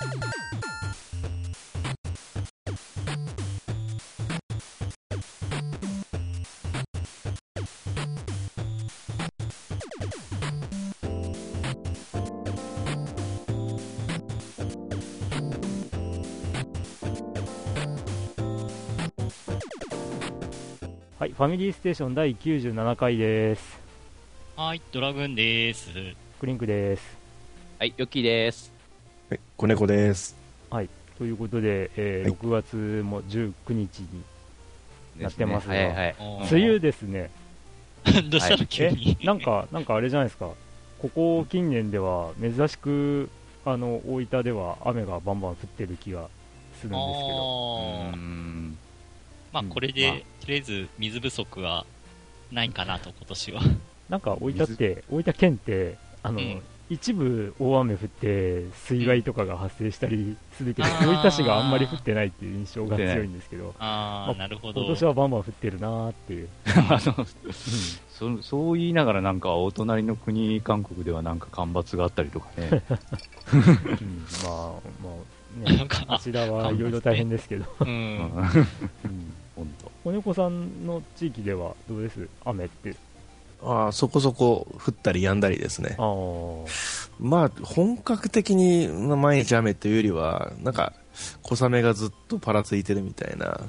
はい、ファミリーステーション第97回です。はい、ドラグーンです。クリンクです。はい、ヨッキーです。はい、子猫です。はい、ということで、えー、はい、6月も19日になってますが、ね。はいはい、梅雨ですね。どうしたの？急に、なんか、なんかあれじゃないですか、ここ近年では珍しく、あの、大分では雨がバンバン降ってる気がするんですけど。うん。まあ、これで、とりあえず水不足はないかなと、今年は。なんか大分って、大分県って、あの、うん、一部大雨降って水害とかが発生したりするけど、大分市があんまり降ってないっていう印象が強いんですけど、あ、まあ、なるほど。今年はバンバン降ってるなーっていう。うん、そそう言いながら、なんかお隣の国、韓国ではなんか干ばつがあったりとかね、うん、まあ、まあ、ね、こちらはいろいろ大変ですけど、うん、うん。本当。子猫さんの地域ではどうです？雨って。ああ、そこそこ降ったり止んだりですね。まあ、本格的に毎日雨というよりは、なんか、小雨がずっとパラついてるみたいな、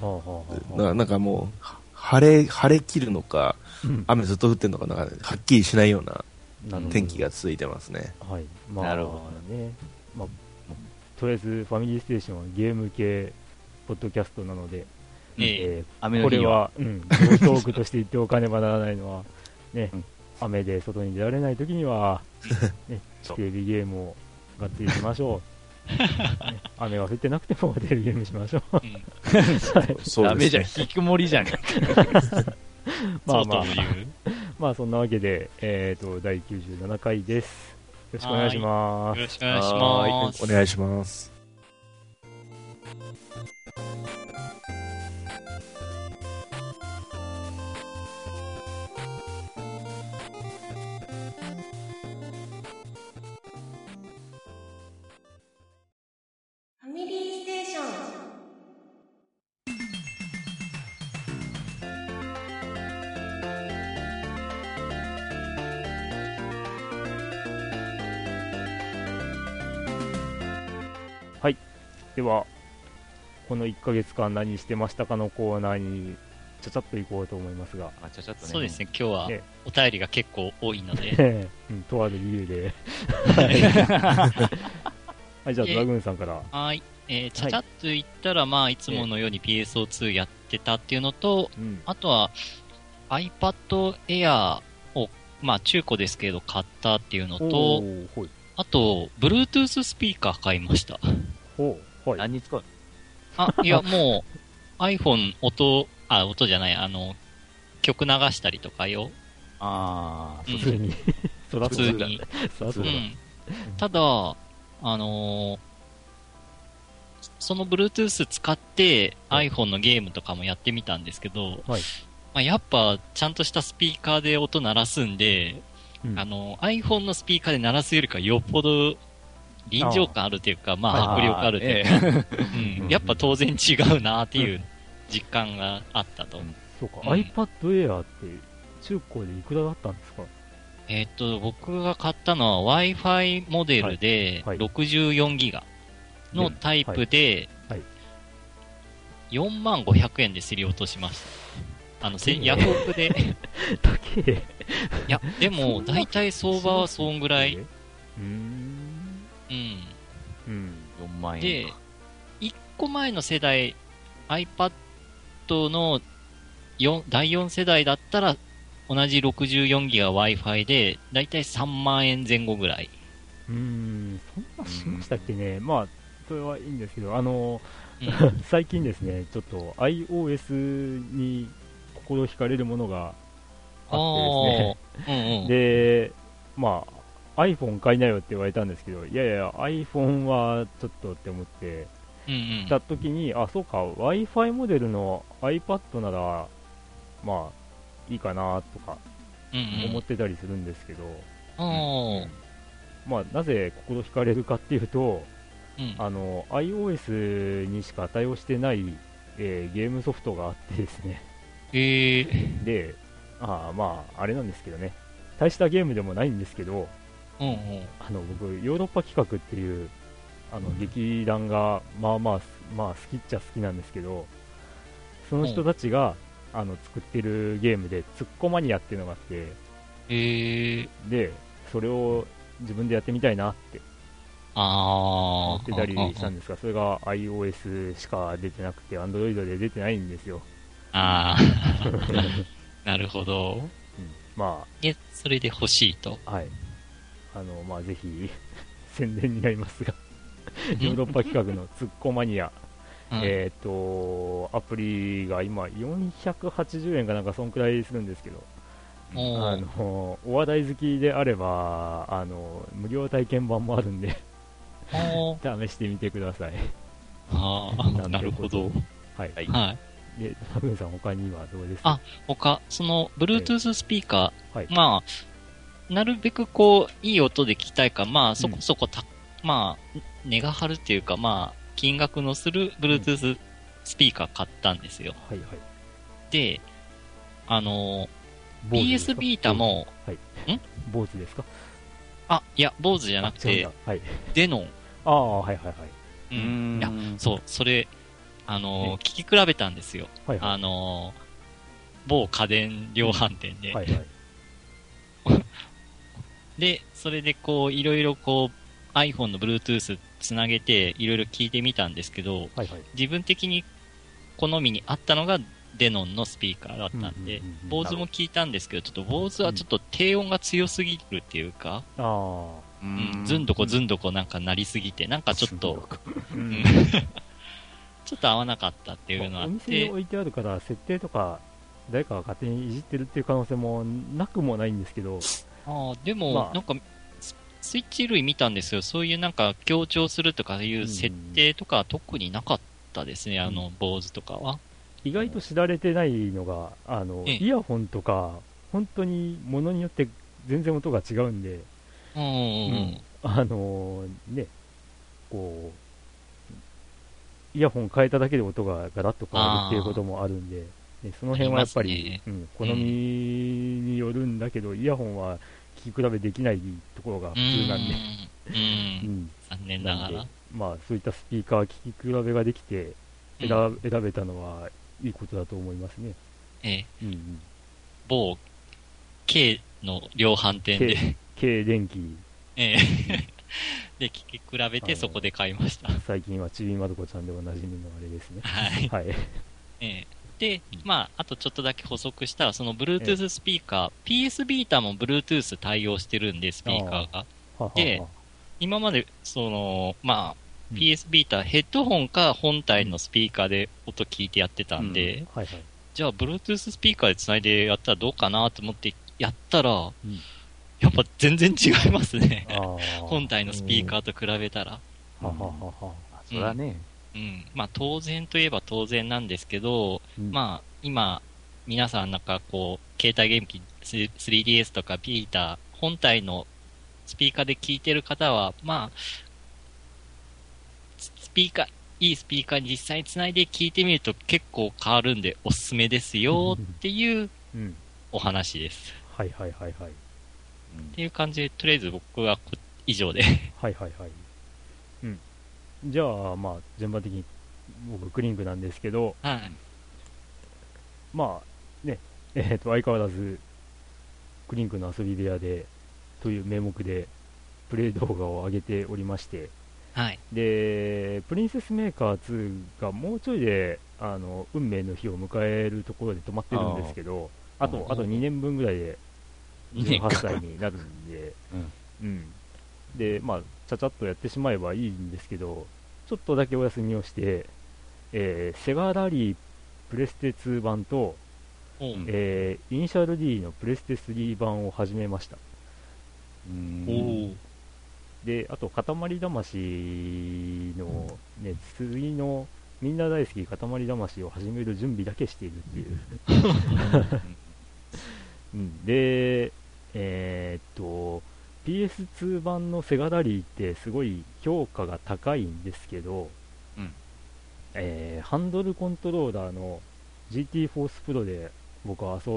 なんかもう、晴れ、晴れ切るのか、雨ずっと降ってるのか、なんか、はっきりしないような天気が続いてますね。はい。まあ、なるほどね。まあ、とりあえず、ファミリーステーションはゲーム系、ポッドキャストなので、えー、これは、うん、トークとして言っておかねばならないのは、ね、うん、雨で外に出られないときには、ね、テレビゲームをがっつりしましょう。ね、雨が降ってなくてもテレビゲームしましょう。うんはい、そうダメじゃん、引きこもりじゃん。まあまあ、まあそんなわけで、えっ、ー、と、第97回です。よろしくお願いします。よろしくお願いします。お願いします。では、この1ヶ月間何してましたかのコーナーに、ちゃちゃっと行こうと思いますが。あちゃちゃっとね。そうですね、今日はお便りが結構多いので。うん、とある理由で。はい、じゃあ、ドラグーンさんから。はい。えー、ちゃちゃっと言ったら、まあ、いつものように PSO2 やってたっていうのと、あとは iPad Air を、まあ、中古ですけど買ったっていうのと、あと、Bluetooth スピーカー買いました。ほう。はい。何に使うあ、いや、もう、iPhone 音、あ、音じゃない、あの、曲流したりとかよ。ああ、普通に。普通に。うん。ただ、あのー、その Bluetooth 使って iPhone のゲームとかもやってみたんですけど、はい、まあ、やっぱちゃんとしたスピーカーで音鳴らすんで、うん、あの iPhone のスピーカーで鳴らすよりかよっぽど臨場感あるというか、まあ、迫力あるというか、うん、やっぱ当然違うなっていう実感があったと。そうか、iPad Air って中古でいくらだったんですか？えっと、僕が買ったのは Wi-Fi モデルで64ギガのタイプで、4万500円で競り落としました。あの、ヤフオクで。高いや、でも、大体相場はそんぐらい。うん。うん。4万円で、1個前の世代、iPad の4第4世代だったら、同じ64ギガ Wi-Fi で、だいたい3万円前後ぐらい。うん、そんなしましたっけね。まあ、それはいいんですけど、あの、うん、最近ですね、ちょっと iOS に心惹かれるものがあってですね。うんうん、で、まあ、iPhone 買いなよって言われたんですけど、いやいや、iPhone はちょっとって思って、うんた時に、あ、そうか、Wi-Fi モデルの iPad なら、まあ、いいかなとか、思ってたりするんですけど、まあ、なぜ心惹かれるかっていうと、うん、あの iOS にしか対応してない、えー、ゲームソフトがあってですね、えー、であまああれなんですけどね。大したゲームでもないんですけど、うんうん、あの僕ヨーロッパ企画っていうあの劇団がまあまあまあ好きっちゃ好きなんですけどその人たちが、あの作ってるゲームでツッコマニアっていうのがあってえー、でそれを自分でやってみたいなって思ってたりしたんですがそれが iOS しか出てなくて Android で出てないんですよ。ああ なるほど、うん、まあ。えそれで欲しいと。はい。あのまあぜひ 宣伝になりますが ヨーロッパ企画のツッコマニアえっ、と、アプリが今480円かなんかそんくらいするんですけど、あのお話題好きであればあの無料体験版もあるんで。試してみてください。ああ、なるほど。はい。はい。で、マグンさん、他にはどうですか？あ、他、その、Bluetooth スピーカー、はい、まあ、なるべくこう、いい音で聞きたいか、まあ、そこそこた、うん、まあ、値が張るっていうか、まあ、金額のする Bluetooth スピーカー買ったんですよ。はいはい。で、あの、PS ビータも、はい。ん？坊主ですか？あ、いや、坊主じゃなくて、はい、デノン。ああ、はいはいはい。うん。いや、そう、それ、あの、聞き比べたんですよ。はいはい、あの、某家電量販店で。はいはい。で、それでこう、いろいろこう、iPhone の Bluetooth つなげていろいろ聞いてみたんですけど、はいはい、自分的に好みに合ったのがデノンのスピーカーだったんで、坊主も聞いたんですけど、ちょっと坊主はちょっと低音が強すぎるっていうか、うん、ずんどこずんどこなんかなりすぎて、なんかちょっと、ちょっと合わなかったっていうのはあって。お店に置いてあるから、設定とか、誰かが勝手にいじってるっていう可能性もなくもないんですけど、あでも、まあ、なんかスイッチ類見たんですよ。そういうなんか強調するとかいう設定とか特になかったですね、うん、あの、坊主とかは。意外と知られてないのが、あの、イヤホンとか、本当にものによって全然音が違うんで、うん、うん、あのね、こう、イヤホン変えただけで音がガラッと変わるっていうこともあるんで、ね、その辺はやっぱり、ね、うん、好みによるんだけど、イヤホンは聞き比べできないところが普通なんで、うん、残念ながら。まあ、そういったスピーカー聞き比べができて選、うん、選べたのはいいことだと思いますね。ええ。うんうん、某 K の量販店で。K, K 電気。ええ。で、聞き比べてそこで買いました。最近はちびまどこちゃんでおなじみのあれですね。はい。はい。ええ。で、まあ、あとちょっとだけ補足したら、その Bluetooth スピーカー、PS ビータも Bluetooth 対応してるんで、スピーカーが。で、今まで、その、まあ、PS ビータヘッドホンか本体のスピーカーで音聞いてやってたんで、じゃあ、Bluetooth スピーカーで繋いでやったらどうかなと思ってやったら、やっぱ全然違いますね。本体のスピーカーと比べたら。はははは。それはね、うん。まあ当然といえば当然なんですけど、うん、まあ今、皆さんなんかこう、携帯ゲーム機 3DS とかピーター、本体のスピーカーで聞いてる方は、まあ、スピーカー、いいスピーカーに実際につないで聞いてみると結構変わるんでおすすめですよっていうお話です。はいはいはいはい。っていう感じで、とりあえず僕は以上ではいはいはい。うん。じゃあ、まあ、全般的に僕、クリンクなんですけど、はい、まあ、ね、えっ、ー、と、相変わらず、クリンクの遊び部屋で、という名目で、プレイ動画を上げておりまして、はい、で、プリンセスメーカー2がもうちょいで、あの、運命の日を迎えるところで止まってるんですけど、あと、あと2年分ぐらいで、18歳になるんで、うん、うん。で、まあ、ちゃちゃっとやってしまえばいいんですけど、ちょっとだけお休みをして、えー、セガラリープレステ2版と、うん、えー、イニシャル D のプレステ3版を始めました。で、あと、塊魂の、ね、次の、みんな大好き塊魂を始める準備だけしているっていう。うん、で、えー、っと、PS2 版のセガラリーってすごい評価が高いんですけど、うん。えーハンドルコントローラーの GT フォースプロで僕は遊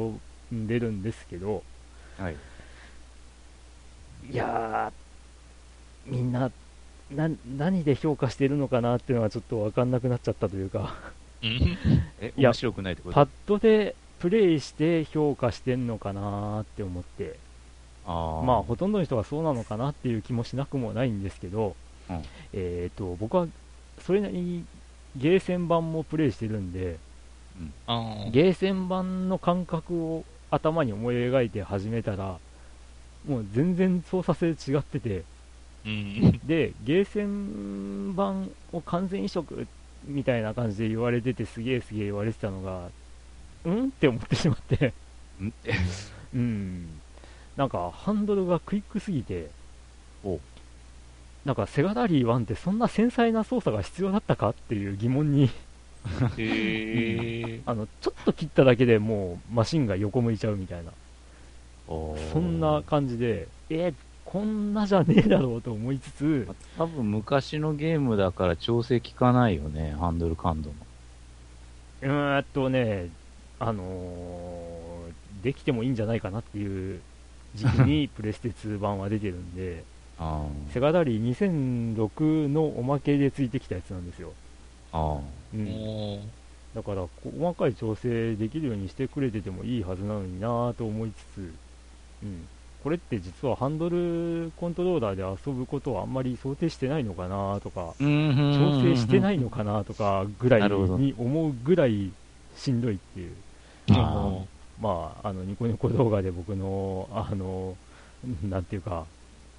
んでるんですけど、はい。いやー、みんな、な何で評価してるのかなっていうのはちょっと分かんなくなっちゃったというか、面白くないってこと？パッドでプレイして評価してんのかなって思って、あまあ、ほとんどの人がそうなのかなっていう気もしなくもないんですけど、うん。えー、と僕はそれなりにゲーセン版もプレイしてるんで、あー。ゲーセン版の感覚を頭に思い描いて始めたら、もう全然操作性違ってて、うん。で、ゲーセン版を完全移植みたいな感じで言われてて、すげえすげえ言われてたのが、うん？って思ってしまって、ん？うん、なんかハンドルがクイックすぎてお、なんかセガラリー1ってそんな繊細な操作が必要だったかっていう疑問に。あの、ちょっと切っただけでもうマシンが横向いちゃうみたいな、そんな感じで、えーこんなじゃねえだろうと思いつつ、多分昔のゲームだから調整効かないよね、ハンドル感度も。うーんとね、あのーできてもいいんじゃないかなっていう時期にプレステ2版は出てるんで、あセガダリー2006のおまけでついてきたやつなんですよ。あ。うん、だから、細かい調整できるようにしてくれててもいいはずなのになぁと思いつつ、うん、これって実はハンドルコントローラーで遊ぶことはあんまり想定してないのかなとか、調整してないのかなとかぐらいに思うぐらいしんどいっていう。あまあ、あのニコニコ動画で僕の、あの、なんていうか、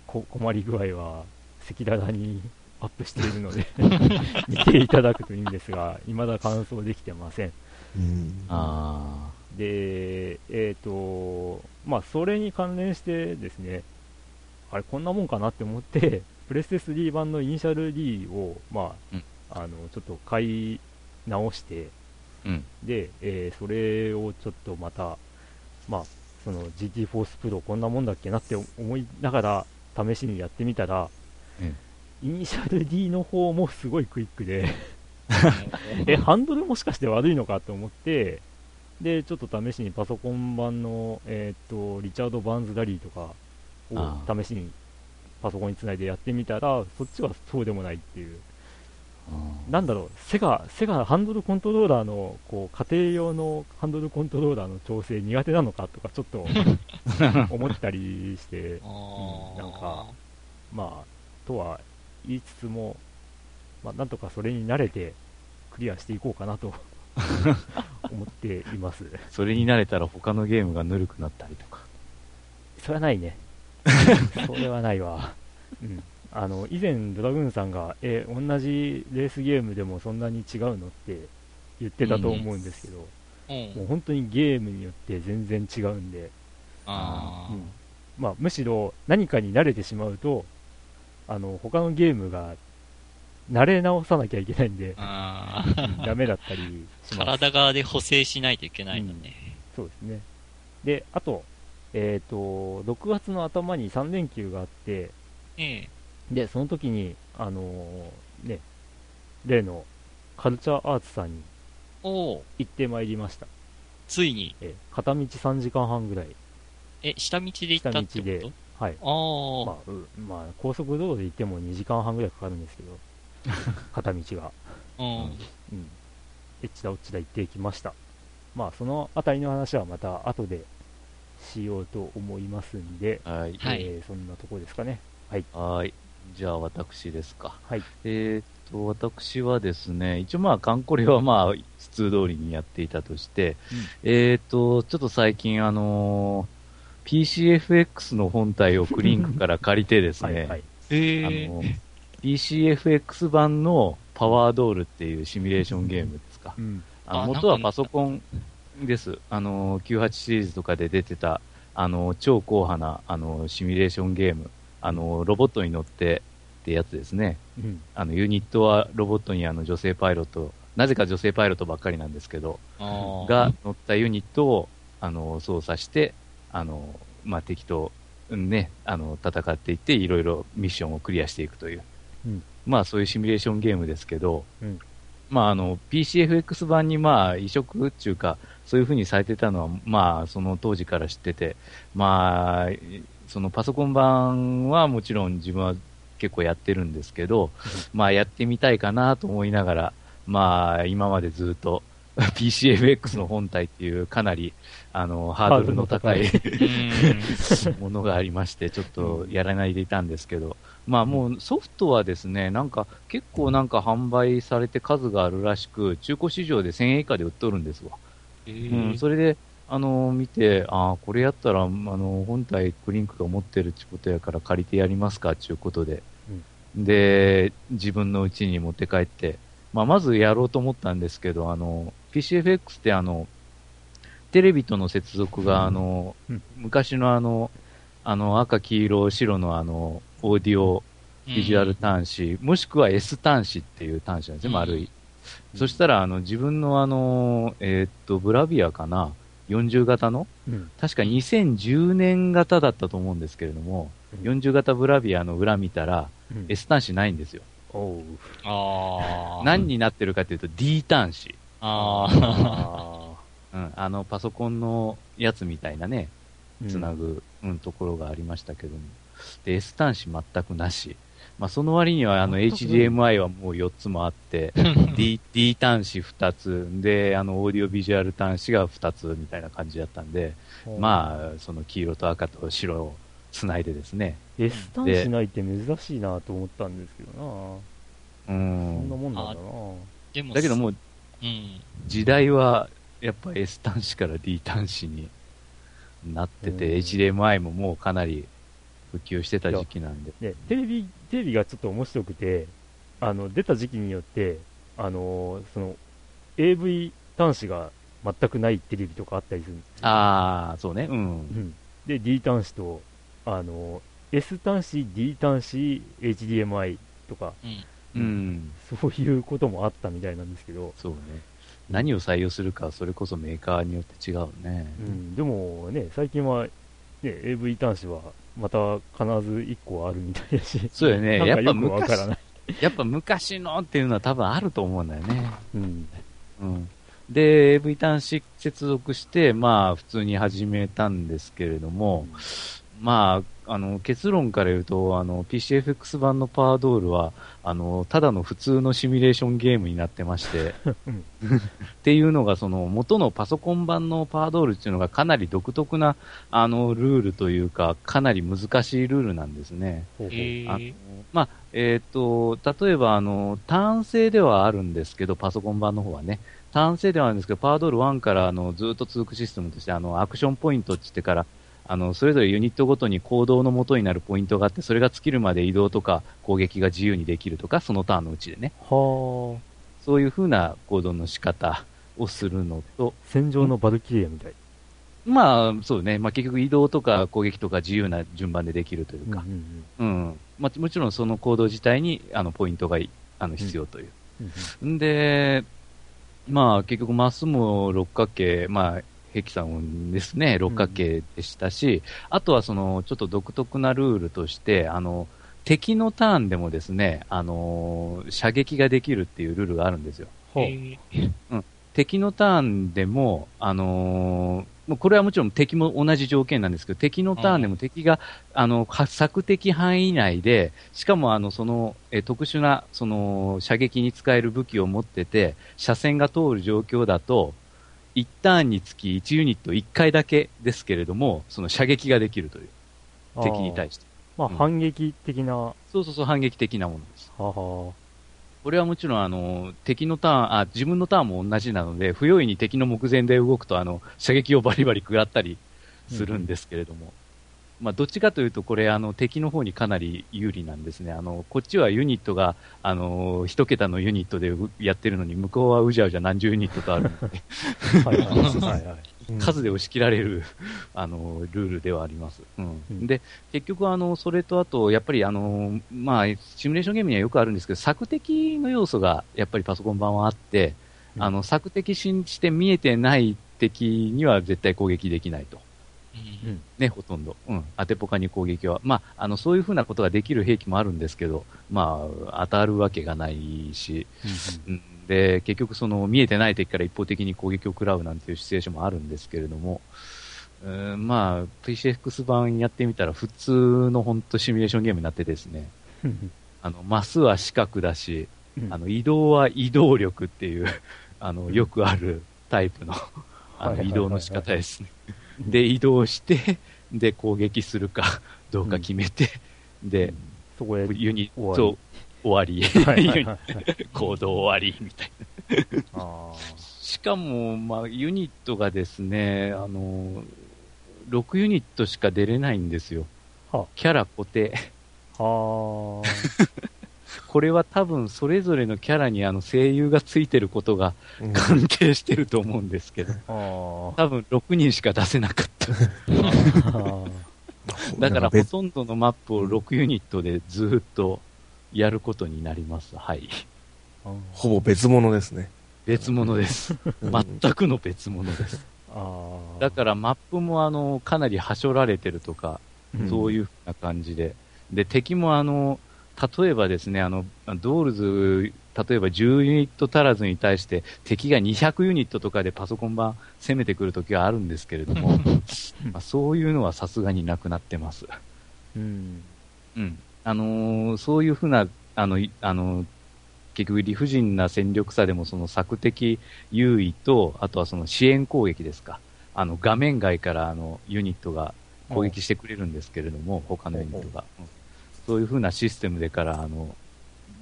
こ困り具合は赤裸々にアップしているので、見ていただくといいんですが、未だ完走できてません。うんあで、えっ、と、まあ、それに関連してですね、あれ、こんなもんかなって思って、プレステ3版のイニシャル D を、まうんあ、あの、ちょっと買い直して、あ。うん。で、えーそれをちょっとまた、まあ、その GT フォースプロこんなもんだっけなって思いながら試しにやってみたら、イニシャル D の方もすごいクイックで、え、ハンドルもしかして悪いのかと思って、で、ちょっと試しにパソコン版の、えーっと、リチャード・バーンズ・ラリーとかあを試しにパソコンにつないでやってみたら、そっちはそうでもないっていう。なんだろう、セガ、セガハンドルコントローラーの、こう、家庭用のハンドルコントローラーの調整苦手なのかとか、ちょっと 思ったりして、あーなんかまあ、とは言いつつも、まあ、なんとかそれに慣れて、クリアしていこうかなと 思っています。それに慣れたら他のゲームがぬるくなったりとか。それはないね。それはないわ。うん。あの、以前ドラグーンさんが、え、同じレースゲームでもそんなに違うのって言ってたと思うんですけど、うんもう本当にゲームによって全然違うんで、あうんまあ、むしろ何かに慣れてしまうと、あの、他のゲームが慣れ直さなきゃいけないんで。ダメだったりします。体側で補正しないといけないのね。そうですね。で、あと、えっ、と、6月の頭に3連休があって、ええ。で、その時に、あのーね、例のカルチャーアーツさんに行ってまいりました。ついに、え片道3時間半ぐらい。え、下道で行ったって下道でこはい。とまあ、うまあ、高速道路で行っても2時間半ぐらいかかるんですけど、片道が。ああ。うん。うん。エッチだおっちだ行ってきました。まあ、そのあたりの話はまた後でしようと思いますんで、はい。はいえーそんなとこですかね。はい。はい。じゃあ私ですか。はい。えーっと、私はですね、一応まあ、カンコレはまあ、普通通りにやっていたとして、えーっと、ちょっと最近あのー PCFX の本体をクリンクから借りてですね、はい、はい。えあえ。の PCFX 版のパワードールっていうシミュレーションゲームですか。うん。あ元はなんかパソコンです。あの、98シリーズとかで出てた、あの、超硬派な、あの、シミュレーションゲーム。あの、ロボットに乗ってってやつですね。うん。あの、ユニットはロボットにあの、女性パイロット、なぜか女性パイロットばっかりなんですけど。が乗ったユニットを、あの、操作して、あの、まあ、敵とね、あの、戦っていって、いろいろミッションをクリアしていくという。うん、まあ、そういうシミュレーションゲームですけど、うん、まあ、あの、PCFX 版にまあ、移植っていうか、そういう風にされてたのは、まあ、その当時から知ってて、まあ、そのパソコン版はもちろん自分は結構やってるんですけど、まあ、やってみたいかなと思いながら、まあ、今までずっと PCFX の本体っていうかなり、あの、ハードルの高い ものがありまして、ちょっとやらないでいたんですけど、まあもうソフトはですね、なんか結構なんか販売されて数があるらしく、中古市場で1000円以下で売っとるんですわ。えー、うん、それで、あの、見て、ああ、これやったら、あの、本体クリンクが持ってるってことやから借りてやりますかっていうことで、うん、で、自分の家に持って帰って、まあ、まずやろうと思ったんですけど、あの、PCFX ってあの、テレビとの接続が、あの、うん、昔のあの、あの、赤、黄色、白のあの、オーディオ、ビジュアル端子、もしくは S 端子っていう端子なんですね、丸い。そしたら、あの、自分のあの、えー、っと、ブラビアかな、40型の、うん、確か2010年型だったと思うんですけれども、うん、40型ブラビアの裏見たら、うん、S 端子ないんですよ。あ何になってるかというと D 端子。あうん、あの、パソコンのやつみたいなね、つなぐ、うん、ところがありましたけども。で、S 端子全くなし。まあ、その割にはあの HDMI はもう4つもあって、D, D 端子2つ、で、あの、オーディオビジュアル端子が2つみたいな感じだったんで、まあ、その黄色と赤と白をつないでですね。S 端子ないって珍しいなと思ったんですけどな。うん。そんなもんなんだな。でもだけどもう、うん、時代はやっぱ S 端子から D 端子になってて、HDMI ももうかなり普及してた時期なんで。ね、テレビ、テレビがちょっと面白くて、あの、出た時期によって、あのその、AV 端子が全くないテレビとかあったりするんですああ、そうね。うん。うん、で、D 端子と、あの S 端子、D 端子、HDMI とか、うん、うん、そういうこともあったみたいなんですけど。そうね。何を採用するか、それこそメーカーによって違うね。うん、でもね、最近は、ね、AV 端子はまた必ず1個あるみたいだし。そうよね。やっぱ昔、やっぱ昔のっていうのは多分あると思うんだよね。うん。うん。で、AV 端子接続して、まあ普通に始めたんですけれども、うんまあ、あの、結論から言うと、あの、PCFX 版のパワードールは、あの、ただの普通のシミュレーションゲームになってまして、っていうのが、その、元のパソコン版のパワードールっていうのがかなり独特な、あの、ルールというか、かなり難しいルールなんですね。あのまあ、えっ、ー、と、例えば、あの、ターン制ではあるんですけど、パソコン版の方はね、ターン制ではあるんですけど、パワードール1からあのずっと続くシステムとして、あの、アクションポイントって言ってから、あの、それぞれユニットごとに行動のもとになるポイントがあって、それが尽きるまで移動とか攻撃が自由にできるとか、そのターンのうちでね。はそういう風な行動の仕方をするのと。戦場のヴァルキュリアみたい。まあ、そうね。まあ結局移動とか攻撃とか自由な順番でできるというか。うん、うんうん、まあもちろんその行動自体に、あの、ポイントがあの必要という。うん、で、まあ結局マスも六角形、まあヘキサゴンですね、六角形でしたし、うん、あとはその、ちょっと独特なルールとして、あの、敵のターンでもですね、あの射撃ができるっていうルールがあるんですよ。う。ん、敵のターンでも、あのー、もうこれはもちろん敵も同じ条件なんですけど、敵のターンでも敵が、あの、索敵範囲内で、しかもあの、その、え特殊な、その、射撃に使える武器を持ってて、車線が通る状況だと、1ターンにつき1ユニット1回だけですけれども、その射撃ができるという。敵に対して。まあ、反撃的な。そうそうそう、反撃的なものです。ははこれはもちろん、あの、敵のターン、あ、自分のターンも同じなので、不用意に敵の目前で動くと、あの、射撃をバリバリ食らったりするんですけれども。うんまあ、どっちかというと、これ、あの、敵の方にかなり有利なんですね。あの、こっちはユニットが、あの、一桁のユニットでやってるのに、向こうはうじゃうじゃ何十ユニットとあるので。はいはいはい。数で押し切られる、あの、ルールではあります。うん。うん、で、結局、あの、それとあと、やっぱり、あの、まあ、シミュレーションゲームにはよくあるんですけど、索敵の要素が、やっぱりパソコン版はあって、うん、あの、索敵して見えてない敵には絶対攻撃できないと。ね、ほとんど。うん。当てポカに攻撃は。まあ、あの、そういうふうなことができる兵器もあるんですけど、まあ、当たるわけがないし、うん、で、結局その、見えてない敵から一方的に攻撃を食らうなんていうシチュエーションもあるんですけれども、うん、まあ、PCX 版やってみたら普通の本当シミュレーションゲームになってですね、あの、マスは四角だし、あの、移動は移動力っていう、あの、よくあるタイプの、あの、移動の仕方ですね。で、移動して、で、攻撃するか どうか決めて、で、そこでユニット終わり、行動終わり、みたいな。しかも、まあ、ユニットがですね、あの、6ユニットしか出れないんですよ。は。キャラ固定。は これは多分それぞれのキャラにあの声優がついてることが関係してると思うんですけど、うん、多分6人しか出せなかっただからほとんどのマップを6ユニットでずっとやることになります。はい。ほぼ別物ですね。別物です。全くの別物です。だからマップもあの、かなりはしょられてるとか、そういうふうな感じで。で、敵もあの、例えばですね、あの、ドールズ、例えば10ユニット足らずに対して敵が200ユニットとかでパソコン版攻めてくるときはあるんですけれども、まあ、そういうのはさすがになくなってます。うん。うん。あのー、そういうふうな、あの、あの、結局理不尽な戦力差でもその索敵優位と、あとはその支援攻撃ですか。あの、画面外からあの、ユニットが攻撃してくれるんですけれども、他のユニットが。そういうふうなシステムでから、あの、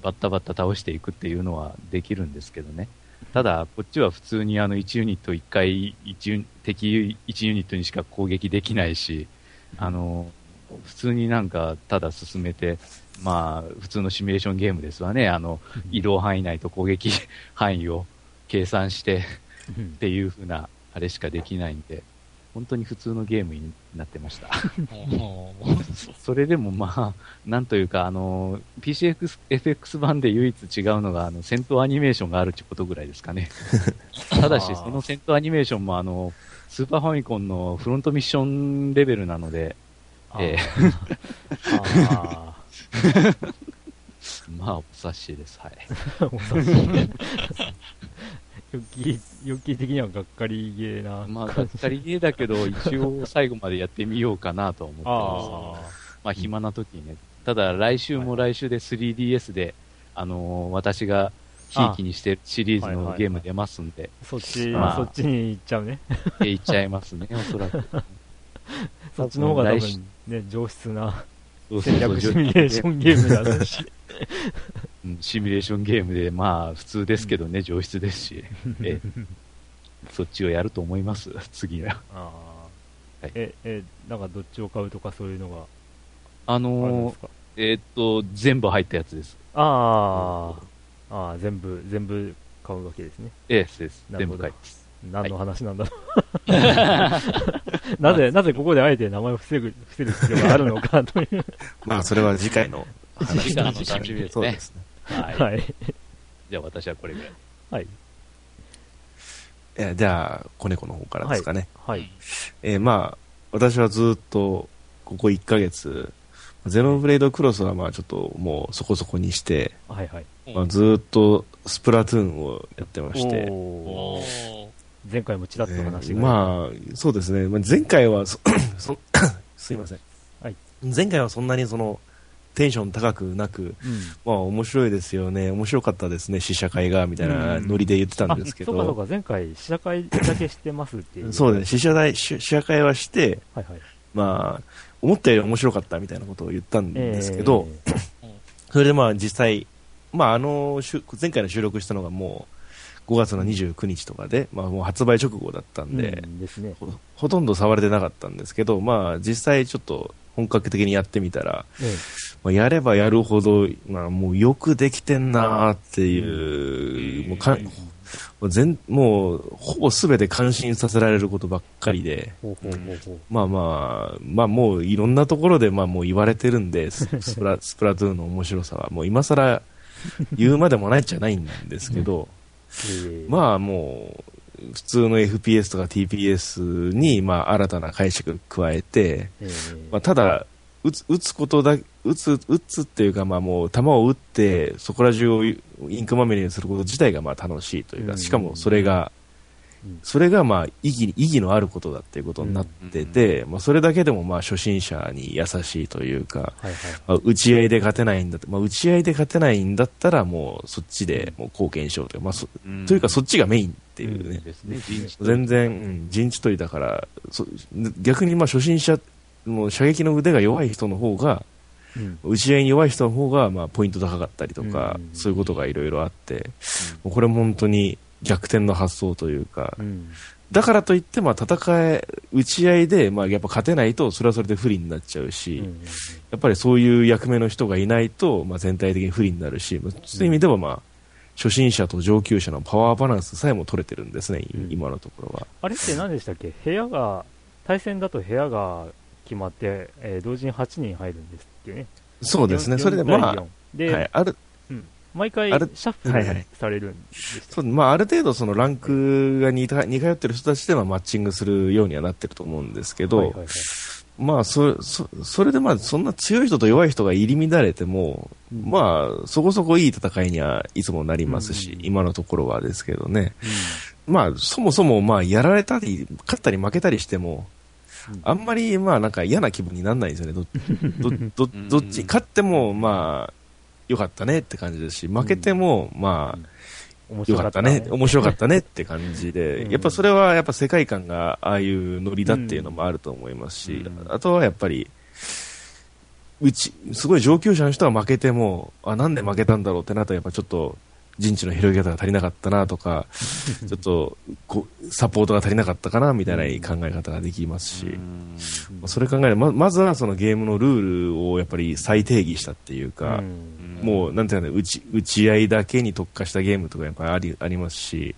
バッタバッタ倒していくっていうのはできるんですけどね。ただ、こっちは普通にあの1ユニット1回1、敵1ユニットにしか攻撃できないし、あの、普通になんかただ進めて、まあ、普通のシミュレーションゲームですわね。あの、移動範囲内と攻撃範囲を計算してっていうふうな、あれしかできないんで、本当に普通のゲームになってました。それでもまあ、なんというか、あの、PCFX 版で唯一違うのが、あの、戦闘アニメーションがあるってことぐらいですかね。ただし、その戦闘アニメーションもあの、スーパーファミコンのフロントミッションレベルなので、ええ。まあ、お察しです。はい。お察し。ヨッキー、ヨッキー的にはがっかりゲーな。まあ、がっかりゲーだけど、一応最後までやってみようかなと思ってます、ね。まあ、暇な時にね。ただ、来週も来週で 3DS で、あのー、私が、ひいきにしてるシリーズのゲーム出ますんで。そっち、まあ、そっちに行っちゃうね。行っちゃいますね、おそらく。そっちの方が多分ね、上質な戦略シミュレーションゲームだろし。シミュレーションゲームで、まあ、普通ですけどね、上質ですし、えそっちをやると思います、次は。あはい、え、え、なんかどっちを買うとかそういうのがあのー、えー、っと、全部入ったやつです。ああ、ああ、全部、全部買うわけですね。ええ、です。全部買います。何の話なんだろう、はい、なぜ、なぜここであえて名前を伏せる、伏せる必要があるのかという。まあ、それは次回の話 の楽しみですね。ですね。はい。はい、じゃあ私はこれぐらい。はい。えじゃあ、子猫の方からですかね。はい。はい、えー、まあ、私はずっと、ここ1ヶ月、ゼノブレードクロスはまあちょっともうそこそこにして、はいはい。まあ、ずっとスプラトゥーンをやってまして、前回もちらっと話が、えー、まあ、そうですね。前回はそ すいません。はい。前回はそんなにその、テンション高くなく、うん、まあ面白いですよね、面白かったですね、試写会がみたいなノリで言ってたんですけど、うん、そうかそうか、前回、試写会だけしてますっていう、そうね、試写会試写会はして、はいはい、まあ、思ったより面白かったみたいなことを言ったんですけど、えー、それでまあ実際、まあ、あの前回の収録したのがもう5月の29日とかで、まあ、もう発売直後だったんでうんでね、ほほとんど触れてなかったんですけど、まあ、実際ちょっと本格的にやってみたら、ええ、まあ、やればやるほど、まあ、もうよくできてんなっていう、もうかもう全もうほぼすべて感心させられることばっかりで、まあまあ、まあもういろんなところでまあもう言われてるんで、スプラスプラトゥーンの面白さは、もう今更言うまでもないっちゃないんですけど、まあもう、普通の FPS とか TPS に、まあ、新たな解釈加えて、えー、まあ、ただ、打つ、打つことだ、打つ、打つっていうか、まあもう、球を打って、そこら中をインクまみれにすること自体が、まあ楽しいというか、しかもそれが、それがまあ意義意義のあることだっていうことになってて、まあ、それだけでもまあ初心者に優しいというか、まあ、打ち合いで勝てないんだって、まあ、打ち合いで勝てないんだったらもうそっちでもう貢献しようという、まあそというかそっちがメインっていうね、全然、うん、陣地取りだから逆にまあ初心者もう射撃の腕が弱い人の方が、打ち合いに弱い人の方がまあポイント高かったりとか、そういうことがいろいろあって、これも本当に逆転の発想というか、うん、だからといって、まあ、戦え、打ち合いで、まあ、やっぱ勝てないと、それはそれで不利になっちゃうし、うん、やっぱりそういう役目の人がいないと、まあ、全体的に不利になるし、そういう意味では、まあ、初心者と上級者のパワーバランスさえも取れてるんですね、うん、今のところは。あれって何でしたっけ？部屋が、対戦だと部屋が決まって、えー、同時に8人入るんですってね。そうですね、それでまあ、で、はい、ある、毎回シャッフルされるんです、はいはい、まあ、ある程度そのランクが似通ってる人たちではマッチングするようにはなってると思うんですけど、はいはいはい、まあそそ、それでまあそんな強い人と弱い人が入り乱れても、うん、まあそこそこいい戦いにはいつもなりますし、うん、今のところはですけどね、うん、まあそもそもまあやられたり、勝ったり負けたりしても、あんまりまあなんか嫌な気分にならないんですよね。ど、ど、ど、どっち、勝ってもまあ、よかったねって感じですし、負けても、まあ、よかったね、面白かったねって感じで、やっぱそれはやっぱ世界観がああいうノリだっていうのもあると思いますし、あとはやっぱり、うち、すごい上級者の人は負けても、あ、なんで負けたんだろうってなったらやっぱちょっと、陣地の広げ方が足りなかったなとか、ちょっとこサポートが足りなかったかなみたいな考え方ができますし、それ考えるままずはそのゲームのルールをやっぱり再定義したっていうか、もうなんていうの打ち打ち合いだけに特化したゲームとかやっぱりありありますし、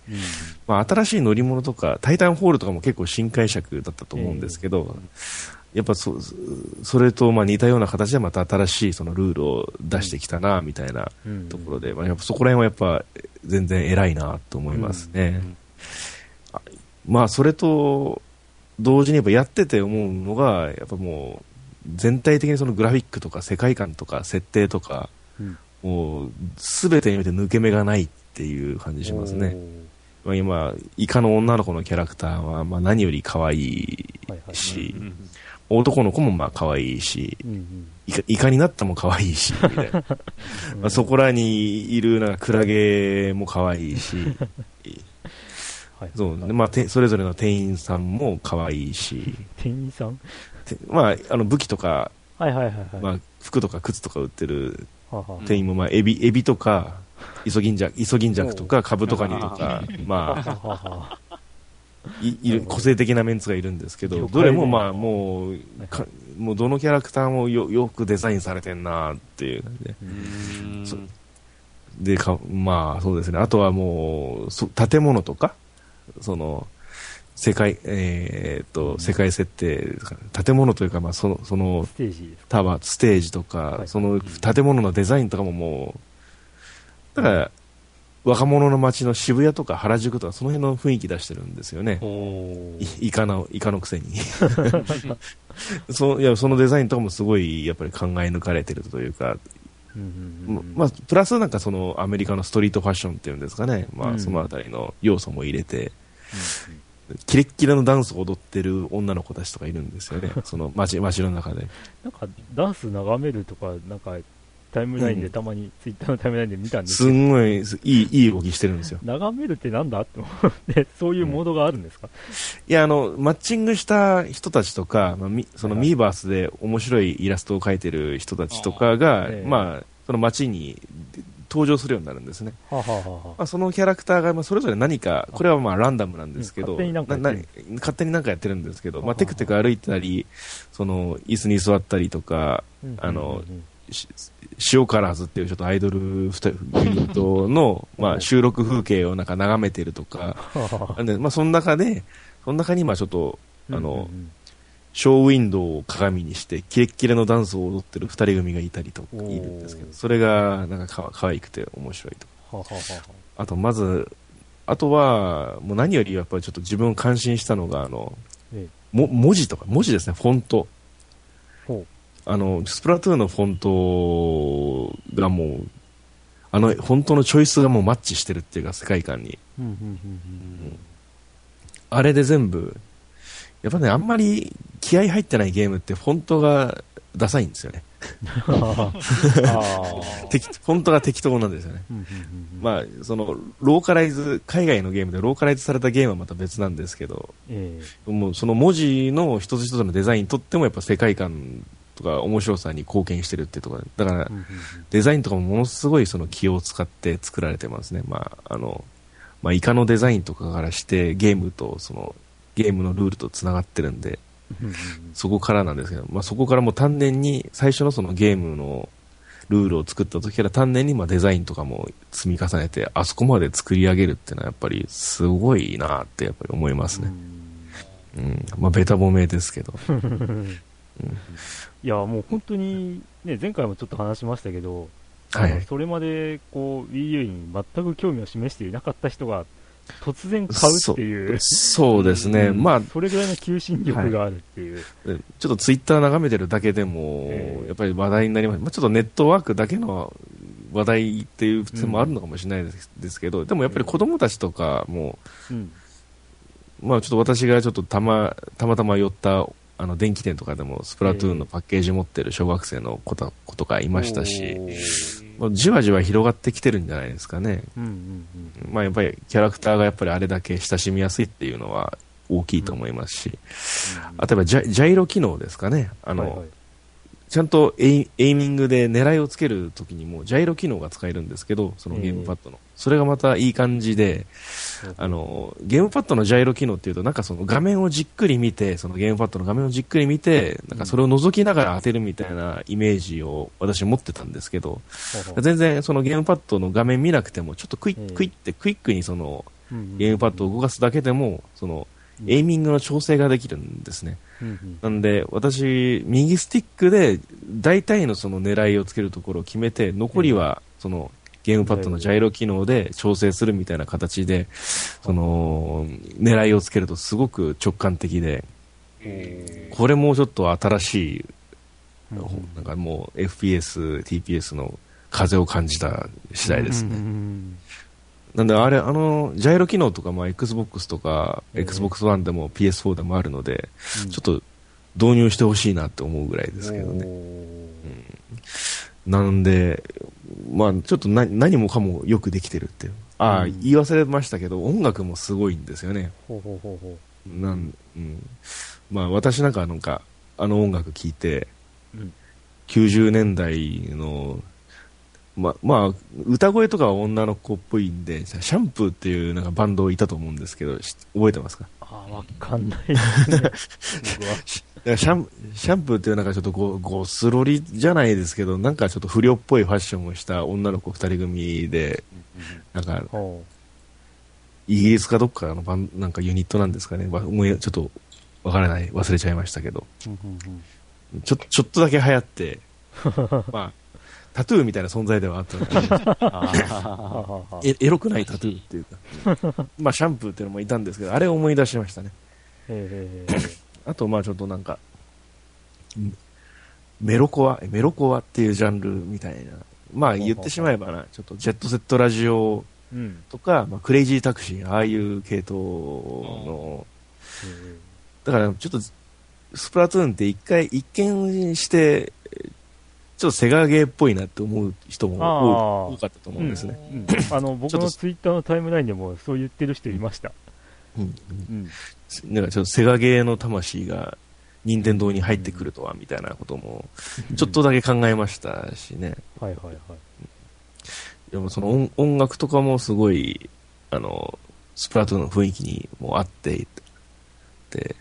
まあ、新しい乗り物とか、タイタンホールとかも結構新解釈だったと思うんですけど、やっぱそそれとまあ似たような形でまた新しいそのルールを出してきたなみたいなところで、まあ、やっぱそこら辺はやっぱ全然偉いなと思いますね。まあそれと同時にやっぱやってて思うのがやっぱもう全体的にそのグラフィックとか世界観とか設定とか、うん、もう全てにおいて抜け目がないっていう感じしますね。まあ、今、イカの女の子のキャラクターはまあ何より可愛いし、男の子もまあ可愛いし、うんうん、イカイカになったも可愛いし、みたいな。まあそこらにいるなんかクラゲも可愛いし、はい、そう。まあ、てそれぞれの店員さんも可愛いし。店員さん？まあ、あの武器とか、はいはいはい、はい、まあ、服とか靴とか売ってる店員も、まあ、エビ、エビとか、イソギンジャク、イソギンジャクとか、カブトカニとか、まあ、いいる個性的なメンツがいるんですけど、どれもまあもう、もうどのキャラクターもよよくデザインされてんなっていう。感じで。でか、まあそうですね。あとはもう、そ建物とか、その、世界、えー、っと、世界設定、建物というか、まあその、その、タワー、ステージとか、はい、その建物のデザインとかももう、だから、若者の街の渋谷とか原宿とかその辺の雰囲気出してるんですよね。イカの、イカのくせに。そいや。そのデザインとかもすごいやっぱり考え抜かれてるというか、まあ、プラスなんかそのアメリカのストリートファッションっていうんですかね、まあ、そのあたりの要素も入れて、キレッキレのダンスを踊ってる女の子たちとかいるんですよね、その街街の中で。なんかダンス眺めるとか、なんかタイムラインでたまに、ツイッターのタイムラインで見たんですけど。すんごい、いい、いい動きしてるんですよ。眺めるってなんだ？って思って、そういうモードがあるんですか、うん、いや、あの、マッチングした人たちとか、まあ、そのミーバースで面白いイラストを描いてる人たちとかが、えー、まあ、その街に登場するようになるんですね。はははまあ、そのキャラクターが、まあ、それぞれ何か、これはまあランダムなんですけど、勝手になんか勝手になんかやってるんですけど、まあ、テクテク歩いたり、その椅子に座ったりとか、あの、塩カラーズっていうちょっとアイドルユニットの、まあ、収録風景をなんか眺めてるとか、でまあ、その中で、その中にまあちょっと、あの、ショーウィンドウを鏡にして、キレッキレのダンスを踊ってる二人組がいたりとかいるんですけど、それがなんかかかわいくて面白いと。あと、まず、あとは、もう何よりやっぱりちょっと自分を感心したのが、あの、ええ、も文字とか、文字ですね、フォント。あの、スプラトゥーンのフォントがもう、あの、フォントのチョイスがもうマッチしてるっていうか、世界観に。あれで全部、やっぱね、あんまり気合入ってないゲームってフォントがダサいんですよね。フォントが適当なんですよね。まあ、その、ローカライズ、海外のゲームでローカライズされたゲームはまた別なんですけど、えー、もうその文字の一つ一つのデザインにとってもやっぱ世界観とか面白さに貢献してるってところだから、デザインとかもものすごいその気を使って作られてますね。まあ、あの、まあ、イカのデザインとかからしてゲームとその、ゲームのルールと繋がってるんで、そこからなんですけど、まあ、そこからもう丹念に、最初のそのゲームのルールを作った時から丹念にまあデザインとかも積み重ねて、あそこまで作り上げるっていうのはやっぱりすごいなってやっぱり思いますね。うん。まあ、ベタ褒めですけど。うん、いや、もう本当に、ね、前回もちょっと話しましたけど、はい、それまでこう Wii U に全く興味を示していなかった人が突然買うっていう。そうですね、うん、まあ、それぐらいの求心力があるっていう、はい、ちょっとツイッター眺めてるだけでも、えー、やっぱり話題になります、まあ、ちょっとネットワークだけの話題っていう普通もあるのかもしれないですけど、でもやっぱり子供たちとかも、うん、まあ、ちょっと私がちょっとたまたまたま寄ったあの電気店とかでもスプラトゥーンのパッケージ持ってる小学生の子と子とかいましたし、もうじわじわ広がってきてるんじゃないですかね。うんうんうん、まあやっぱりキャラクターがやっぱりあれだけ親しみやすいっていうのは大きいと思いますし、うえばジャジャイロ機能ですかね。あの、はいはいちゃんとエイエイミングで狙いをつけるときにもジャイロ機能が使えるんですけど、そのゲームパッドの。それがまたいい感じで、あの、ゲームパッドのジャイロ機能っていうと、なんかその画面をじっくり見て、そのゲームパッドの画面をじっくり見て、なんかそれを覗きながら当てるみたいなイメージを私持ってたんですけど、全然そのゲームパッドの画面見なくても、ちょっとクイックイってクイックにそのゲームパッドを動かすだけでも、その aiming の調整ができるんですね。なんで、私、右スティックで大体のその狙いをつけるところを決めて、残りはそのゲームパッドのジャイロ機能で調整するみたいな形で、その狙いをつけるとすごく直感的で、これもちょっと新しい、なんかもう FPS、TPS の風を感じた次第ですね。なんで、あれ、あの、ジャイロ機能とか、まあ、Xbox とか、Xbox One でも PS4 でもあるので、うん、ちょっと導入してほしいなって思うぐらいですけどね。うん、なんで、まあ、ちょっと何もかもよくできてるっていう。ああ、うん、言い忘れましたけど、音楽もすごいんですよね。ほうほうほうほう。なん、うん。まあ、私なんかなんか、あの音楽聴いて、うん、90年代のま、まあ、歌声とかは女の子っぽいんで、シャンプーっていうなんかバンドいたと思うんですけど、覚えてますか？ああ、わかんないです ね。シャンシャンプーっていうなんかちょっとごごスロリじゃないですけど、なんかちょっと不良っぽいファッションをした女の子二人組で、なんか、イギリスかどっかのバンなんかユニットなんですかね。もうちょっとわからない。忘れちゃいましたけど。ちょちょっとだけ流行って、まあ、タトゥーみたいな存在ではあったので エロくないタトゥーっていうか、まあシャンプーっていうのもいたんですけど、あれを思い出しましたね。あと、まあちょっとなんか、メロコア、メロコアっていうジャンルみたいな、まあ言ってしまえばな、ちょっとジェットセットラジオとか、うん、まあ、クレイジータクシー、ああいう系統の、だからちょっと、スプラトゥーンって一回一見して、ちょっとセガゲーっぽいなって思う人も多かったと思うんですね。あの僕の ツイッターのタイムラインでもそう言ってる人いました。うん、うん、なんかちょっとセガゲーの魂が任天堂に入ってくるとはみたいなこともちょっとだけ考えましたしね。はいはいはい。でもその音音楽とかもすごい、あの、スプラトゥーンの雰囲気にもあって、で、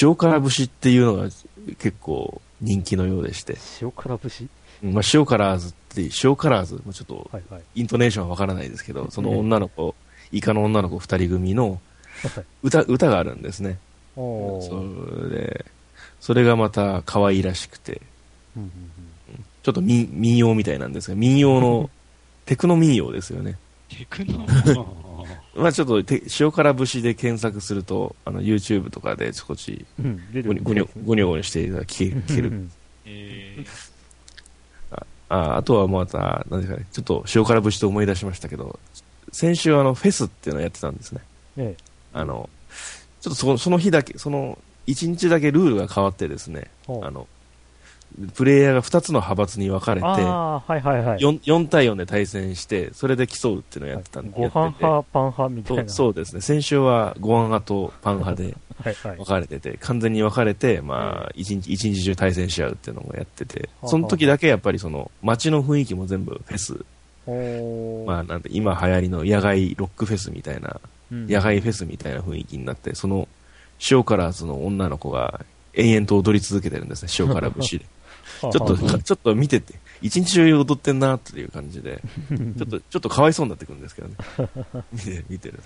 塩辛節っていうのが結構人気のようでして。塩辛節？まあ、塩辛ずって、塩辛ず、ちょっと、イントネーションはわからないですけど、その女の子、イカの女の子二人組の歌、歌があるんですね。それで、それがまた可愛らしくて、ちょっと民民謡みたいなんですが、民謡の、テクノ民謡ですよね。テクノ まあちょっと塩辛節で検索すると、あの YouTube とかで少し、うん、ごにょごにょごにょして聞ける。えー、ああとはまた、なんですかね、ちょっと塩辛節と思い出しましたけど、先週あのフェスっていうのをやってたんですね。ええ、あの、ちょっとそその日だけ、その1日だけルールが変わってですね、あの、プレイヤーが2つの派閥に分かれて、はいはいはい、4, 4対4で対戦して、それで競うっていうのをやってたんで、ご飯派、パン派みたいな。そうですね、先週はご飯派とパン派で分かれてて、はいはい、完全に分かれて、まあ、一日一日中対戦し合うっていうのをやってて、その時だけやっぱりその街の雰囲気も全部フェス、まあ、なんで今流行りの野外ロックフェスみたいな、うん、野外フェスみたいな雰囲気になって、その塩辛津の女の子が延々と踊り続けてるんですね、塩辛節で。ちょっと、ちょっと見てて、一日中踊ってんなっていう感じで、ちょっと、ちょっとかわいそうになってくるんですけどね。見て、見てると。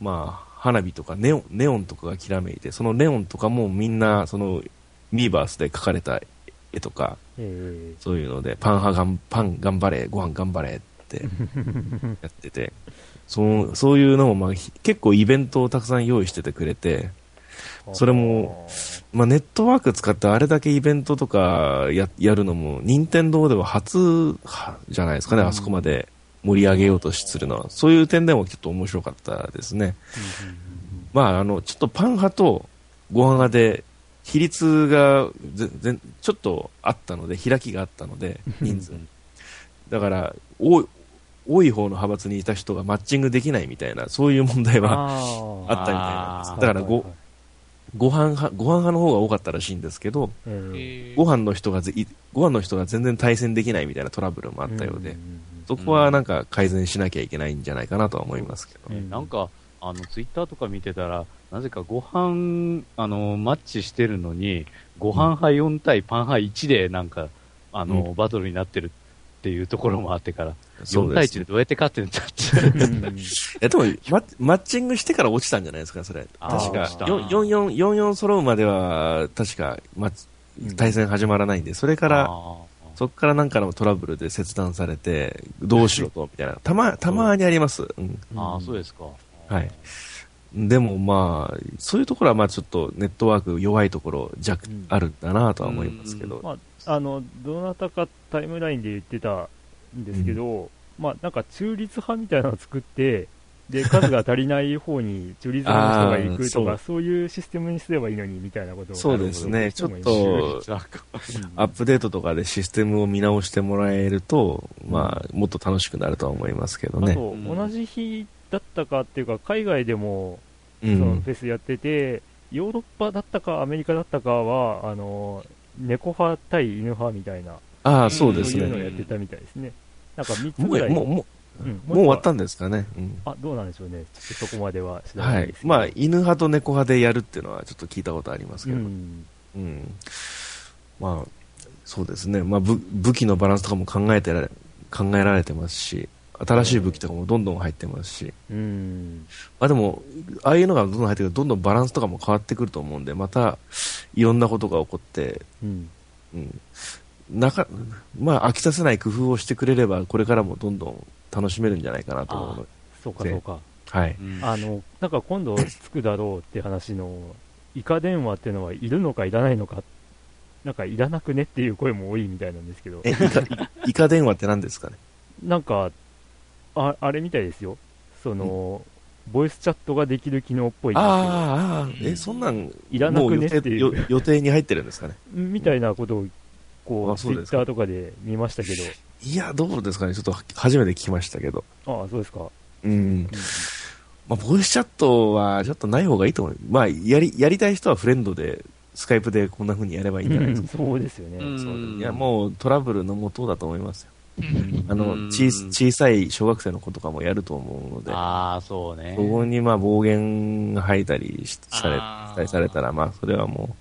まあ、花火とかネオン、ネオンとかがきらめいて、そのネオンとかもみんな、その、ミーバースで描かれた絵とか、そういうので、パン派がん、パン頑張れ、ご飯頑張れってやってて、そうそういうのも、まあ、結構イベントをたくさん用意しててくれて、それも、まあ、ネットワーク使ってあれだけイベントとかややるのも、任天堂では初じゃないですかね、あそこまで盛り上げようとするのは。そういう点でもちょっと面白かったですね。まあ、あの、ちょっとパン派とご飯派で、比率がぜちょっとあったので、開きがあったので、人数。だから、多い、多い方の派閥にいた人がマッチングできないみたいな、そういう問題はあったみたいなんです。だからご、ご飯派、ご飯派の方が多かったらしいんですけど、ご飯の人がご飯の人が全然対戦できないみたいなトラブルもあったようで、そこはなんか改善しなきゃいけないんじゃないかなとは思いますけど、ね、なんか、あの、ツイッターとか見てたら、なぜかご飯、あの、マッチしてるのに、ご飯派4対パン派1でなんか、あの、うん、バトルになってるっていうところもあってから、4対1でどうやって勝ってるんだって。いや、でもマ、マッチングしてから落ちたんじゃないですか、それ。確か、44、44揃うまでは、確か、ま、対戦始まらないんで、それから、そこからなんかのトラブルで切断されて、どうしろと、みたいな。たま、たまにあります。うん、ああ、そうですか。はい。でもまあ、そういうところはまあちょっとネットワーク弱いところ弱、あるんだなとは思いますけど。まあ、あの、どなたかタイムラインで言ってたんですけど、うん、まあ、なんか中立派みたいなのを作って、で、数が足りない方に中立派の人が行くとか、そう。いうシステムにすればいいのにみたいなことをそうですね、ちょっと、アップデートとかでシステムを見直してもらえると、まあ、もっと楽しくなるとは思いますけどね。あと、同じ日だったかっていうか、海外でも、そのフェスやってて、ヨーロッパだったかアメリカだったかは、あの、猫派対犬派みたいな、ああ、そうですね。そういうのをやってたみたいですね。なんか3つぐらい。もう、もう、うん、もう終わったんですかね。うん、あ、どうなんでしょうね。ちょっとそこまでははい。まあ、犬派と猫派でやるっていうのはちょっと聞いたことありますけど。うん。うん、まあ、そうですね。まあ武、武器のバランスとかも考えてられ、考えられてますし、新しい武器とかもどんどん入ってますし。うん。まあでも、ああいうのがどんどん入ってくると、どんどんバランスとかも変わってくると思うんで、また、いろんなことが起こって、うん。うん。なか、まあ、飽きさせない工夫をしてくれれば、これからもどんどん楽しめるんじゃないかなと思うので。そうか、そうか。はい。あの、なんか今度つくだろうって話の、イカ電話っていうのはいるのかいらないのか、なんかいらなくねっていう声も多いみたいなんですけど。え、イカ、イカ電話って何ですかね？なんか、あ、あれみたいですよ。その、ボイスチャットができる機能っぽいああ、え、そんなん、いらなくねっていう予定に入ってるんですかね？みたいなことをこう、ツイッターとかで見ましたけど。いや、どうですかね？ちょっと初めて聞きましたけど。ああ、そうですか。うん。まあ、ボイスチャットはちょっとない方がいいと思う。まあ、やり、やりたい人はフレンドで、スカイプでこんな風にやればいいんじゃないですか？そうですよね。いや、もうトラブルの元だと思いますよ。あの、小小さい小学生の子とかもやると思うので。ああ、そうね。そこにまあ暴言が吐いたりされ、たりされたら、まあ、それはも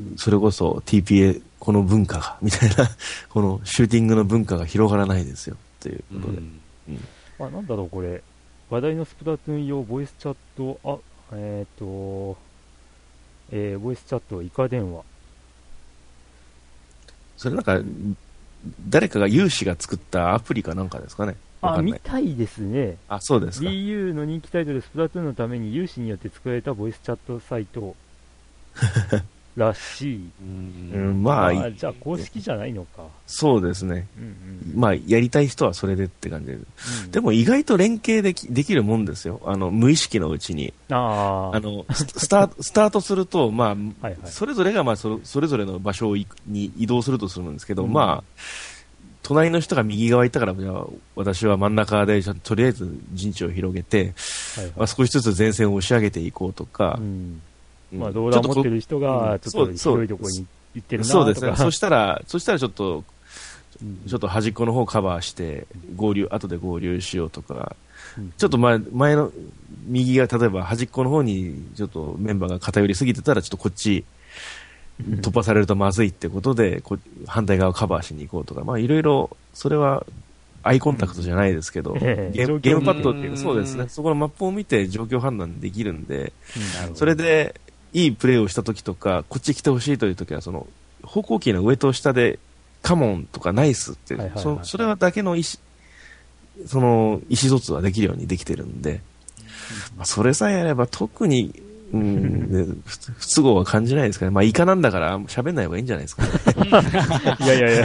う、それこそ TPS、この文化が、みたいな、このシューティングの文化が広がらないですよ、ということで。うんうん、あ、なんだろう、これ。話題のスプラトゥーン用ボイスチャット、あ、えっ、ー、と、えー、ボイスチャット、イカ電話。それなんか、誰かが有志が作ったアプリかなんかですかね。あ、みたいですね。あ、そうですか。DU の人気タイトル、スプラトゥーンのために有志によって作られたボイスチャットサイト らしい。うん、まあ、じゃあ公式じゃないのか。そうですね。うんうん、まあ、やりたい人はそれでって感じで。うん、でも意外と連携できできるもんですよ。あの、無意識のうちに。ああの、スタート、スタートすると、まあ、はいはい、それぞれが、まあそ、それぞれの場所に移動するとするんですけど、うん、まあ、隣の人が右側行ったから、じゃあ私は真ん中でとりあえず陣地を広げて、はいはい、まあ、少しずつ前線を押し上げていこうとか、うんまあ、動画を持ってる人が、ちょっと広いところに行ってるなとか、そうですね。そしたら、そしたらちょっと、ちょっと端っこの方カバーして、合流、後で合流しようとか、ちょっと前前の、右が、例えば端っこの方に、ちょっとメンバーが偏りすぎてたら、ちょっとこっち、突破されるとまずいってことで、こ反対側をカバーしに行こうとか、まあいろいろ、それはアイコンタクトじゃないですけど、ゲーゲームパッドっていう、そうですね、そこのマップを見て状況判断できるんで、それで、いいプレーをした時とか、こっち来てほしいという時は、その、方向キーの上と下で、カモンとかナイスって、そそれはだけの意思、その、意思疎通はできるようにできてるんで、まあ、それさえやれば特に、うん、不都合は感じないですかね。まあ、イカなんだから喋んない方がいいんじゃないですか、ね。いやいやいや、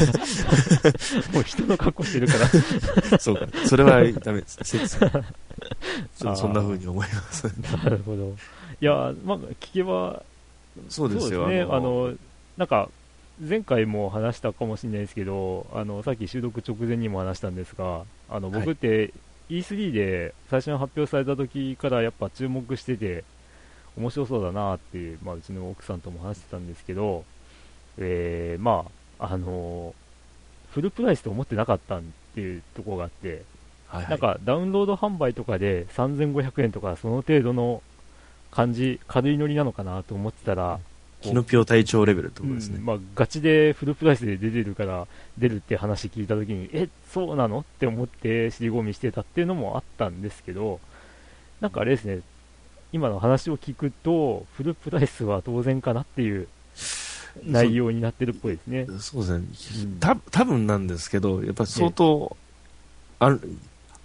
もう人の格好してるから。そうか、それはダメです。そそんな風に思います。なるほど。いや、まあ、聞けば、そうですよね、あの、なんか、前回も話したかもしれないですけど、あの、さっき収録直前にも話したんですが、あの、僕って E3 で最初に発表された時からやっぱ注目してて、面白そうだなっていう、まあ、うちの奥さんとも話してたんですけど、えー、まあ、あのフルプライスと思ってなかったっていうところがあって、はいはい、なんかダウンロード販売とかで3500円とかその程度の感じ、軽いノリなのかなと思ってたら、キノピオ隊長レベルってことですね、うん、まあ、ガチでフルプライスで出てるから、出るって話聞いたときに、え、そうなのって思って尻込みしてたっていうのもあったんですけど、なんかあれですね、今の話を聞くと、フルプライスは当然かなっていう内容になってるっぽいですね。そうですね、うん、た多分なんですけど、やっぱり相当、アン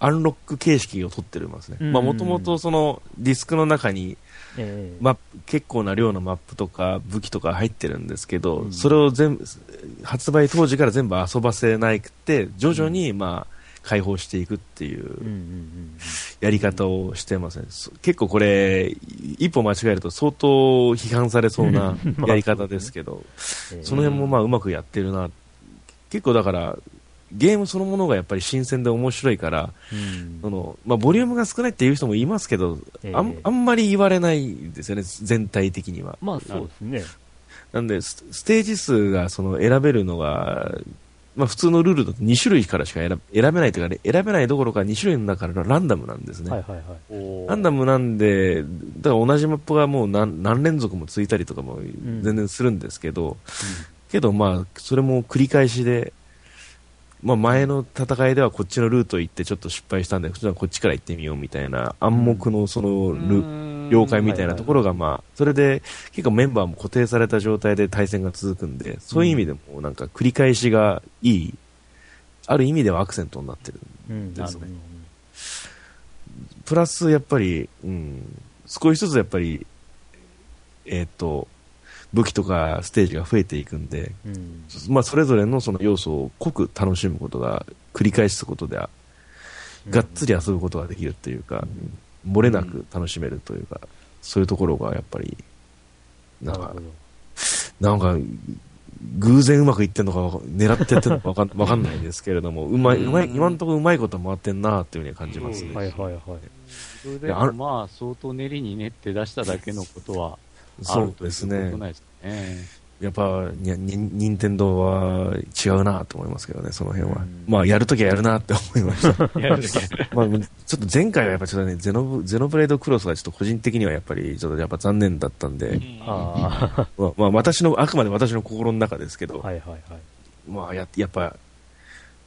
アンロック形式を取ってますね。もともとそのディスクの中にえー、結構な量のマップとか武器とか入ってるんですけど、うん、それを全部発売当時から全部遊ばせなくて徐々に、まあ、解放していくっていうやり方をしてますね、結構これ一歩間違えると相当批判されそうな やり方ですけど、その辺もまあうまくやってるな。結構だからゲームそのものがやっぱり新鮮で面白いから、うん、そのまあ、ボリュームが少ないっていう人もいますけど、えー、あんあんまり言われないですよね、全体的には。まあそうですね。なんで、ステージ数がその選べるのが、まあ、普通のルールだと2種類からしか選べないというか、ね、選べないどころか2種類の中からランダムなんですね。はいはいはい、ランダムなんで、だから同じマップがもう何何連続もついたりとかも全然するんですけど、うん、けどまあ、それも繰り返しで、まあ、前の戦いではこっちのルート行ってちょっと失敗したんで、こっちから行ってみようみたいな暗黙のそのル、了解みたいなところが、まあ、それで結構メンバーも固定された状態で対戦が続くんで、そういう意味でもなんか繰り返しがいい、ある意味ではアクセントになってるんですね。プラスやっぱり、うん、少しずつやっぱり、えっ、ー、と、武器とかステージが増えていくんで、うん、まあ、それぞれのその要素を濃く楽しむことが繰り返すことで、がっつり遊ぶことができるというか、うん、漏れなく楽しめるというか、そういうところがやっぱり、なんか、なんか、偶然うまくいってんのか、狙ってやってるのかわか わかんないですけれども、うまい、うまい、今のところうまいこと回ってんなっていうふうに感じますね。はいはいはい。それでまあ、相当練りに練って出しただけのことは、そうですね。やっぱ、に、任天堂は違うなと思いますけどね、その辺は。まあ、やるときはやるなって思いました。まあ、ちょっと前回はやっぱちょっとね、ゼノブ、ゼノブレードクロスがちょっと個人的にはやっぱり、ちょっとやっぱ残念だったんで、あ まあ、まあ、私の、あくまで私の心の中ですけど、はいはいはい。まあ、や、やっぱ、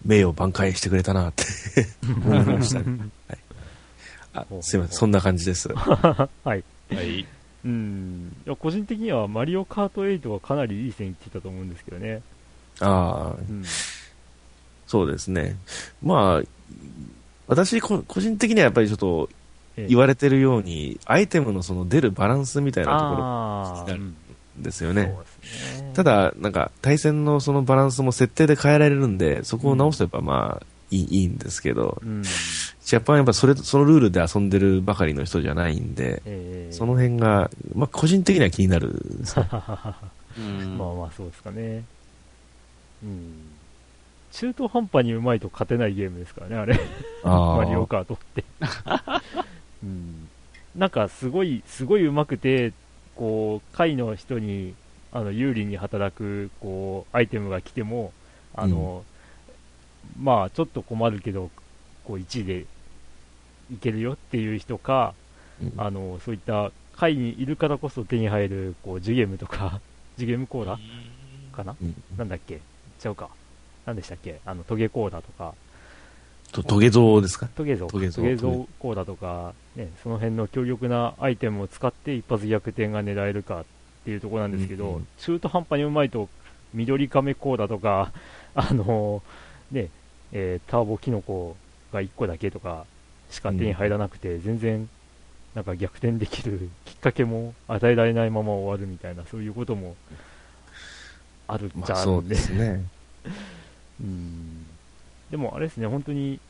名誉挽回してくれたなって思いました、ね。はい。あ、すいません、そんな感じです。はい。はい。うん、いや個人的にはマリオカート8はかなりいい線いってたと思うんですけどね。ああ、うん、そうですね。まあ、私、個人的にはやっぱりちょっと、言われてるように、アイテムのその出るバランスみたいなところになるんですよね。ね。ただ、なんか、対戦のそのバランスも設定で変えられるんで、そこを直せばまあ、いいいいんですけど、うん、ジャパンやっぱそれ、そのルールで遊んでるばかりの人じゃないんで、えー、その辺が、まあ個人的には気になる、うん、まあまあそうですかね。うん。中途半端にうまいと勝てないゲームですからね、あれ。マリオカートって うん。なんかすごい、すごい上手くて、こう、下位の人に、あの、有利に働く、こう、アイテムが来ても、あの、うん、まあ、ちょっと困るけど、こう、1位でいけるよっていう人か、うん、あの、そういった下位にいるからこそ手に入る、こう、ジュゲームとか、ジュゲームコーラかな、うん、なんだっけ？ちゃうか。なんでしたっけ？あの、トゲコーダとか。と、トゲゾウですか？トゲゾウ。トゲゾウコーダとか、ね、その辺の強力なアイテムを使って一発逆転が狙えるかっていうところなんですけど、うんうん、中途半端にうまいと、緑亀コーダとか、あのー、ね、えー、ターボキノコが1個だけとかしか手に入らなくて、うん、全然、なんか逆転できるきっかけも与えられないまま終わるみたいな、そういうこともあるじゃん、まあ、そうですね。うんでもあれですね、本当に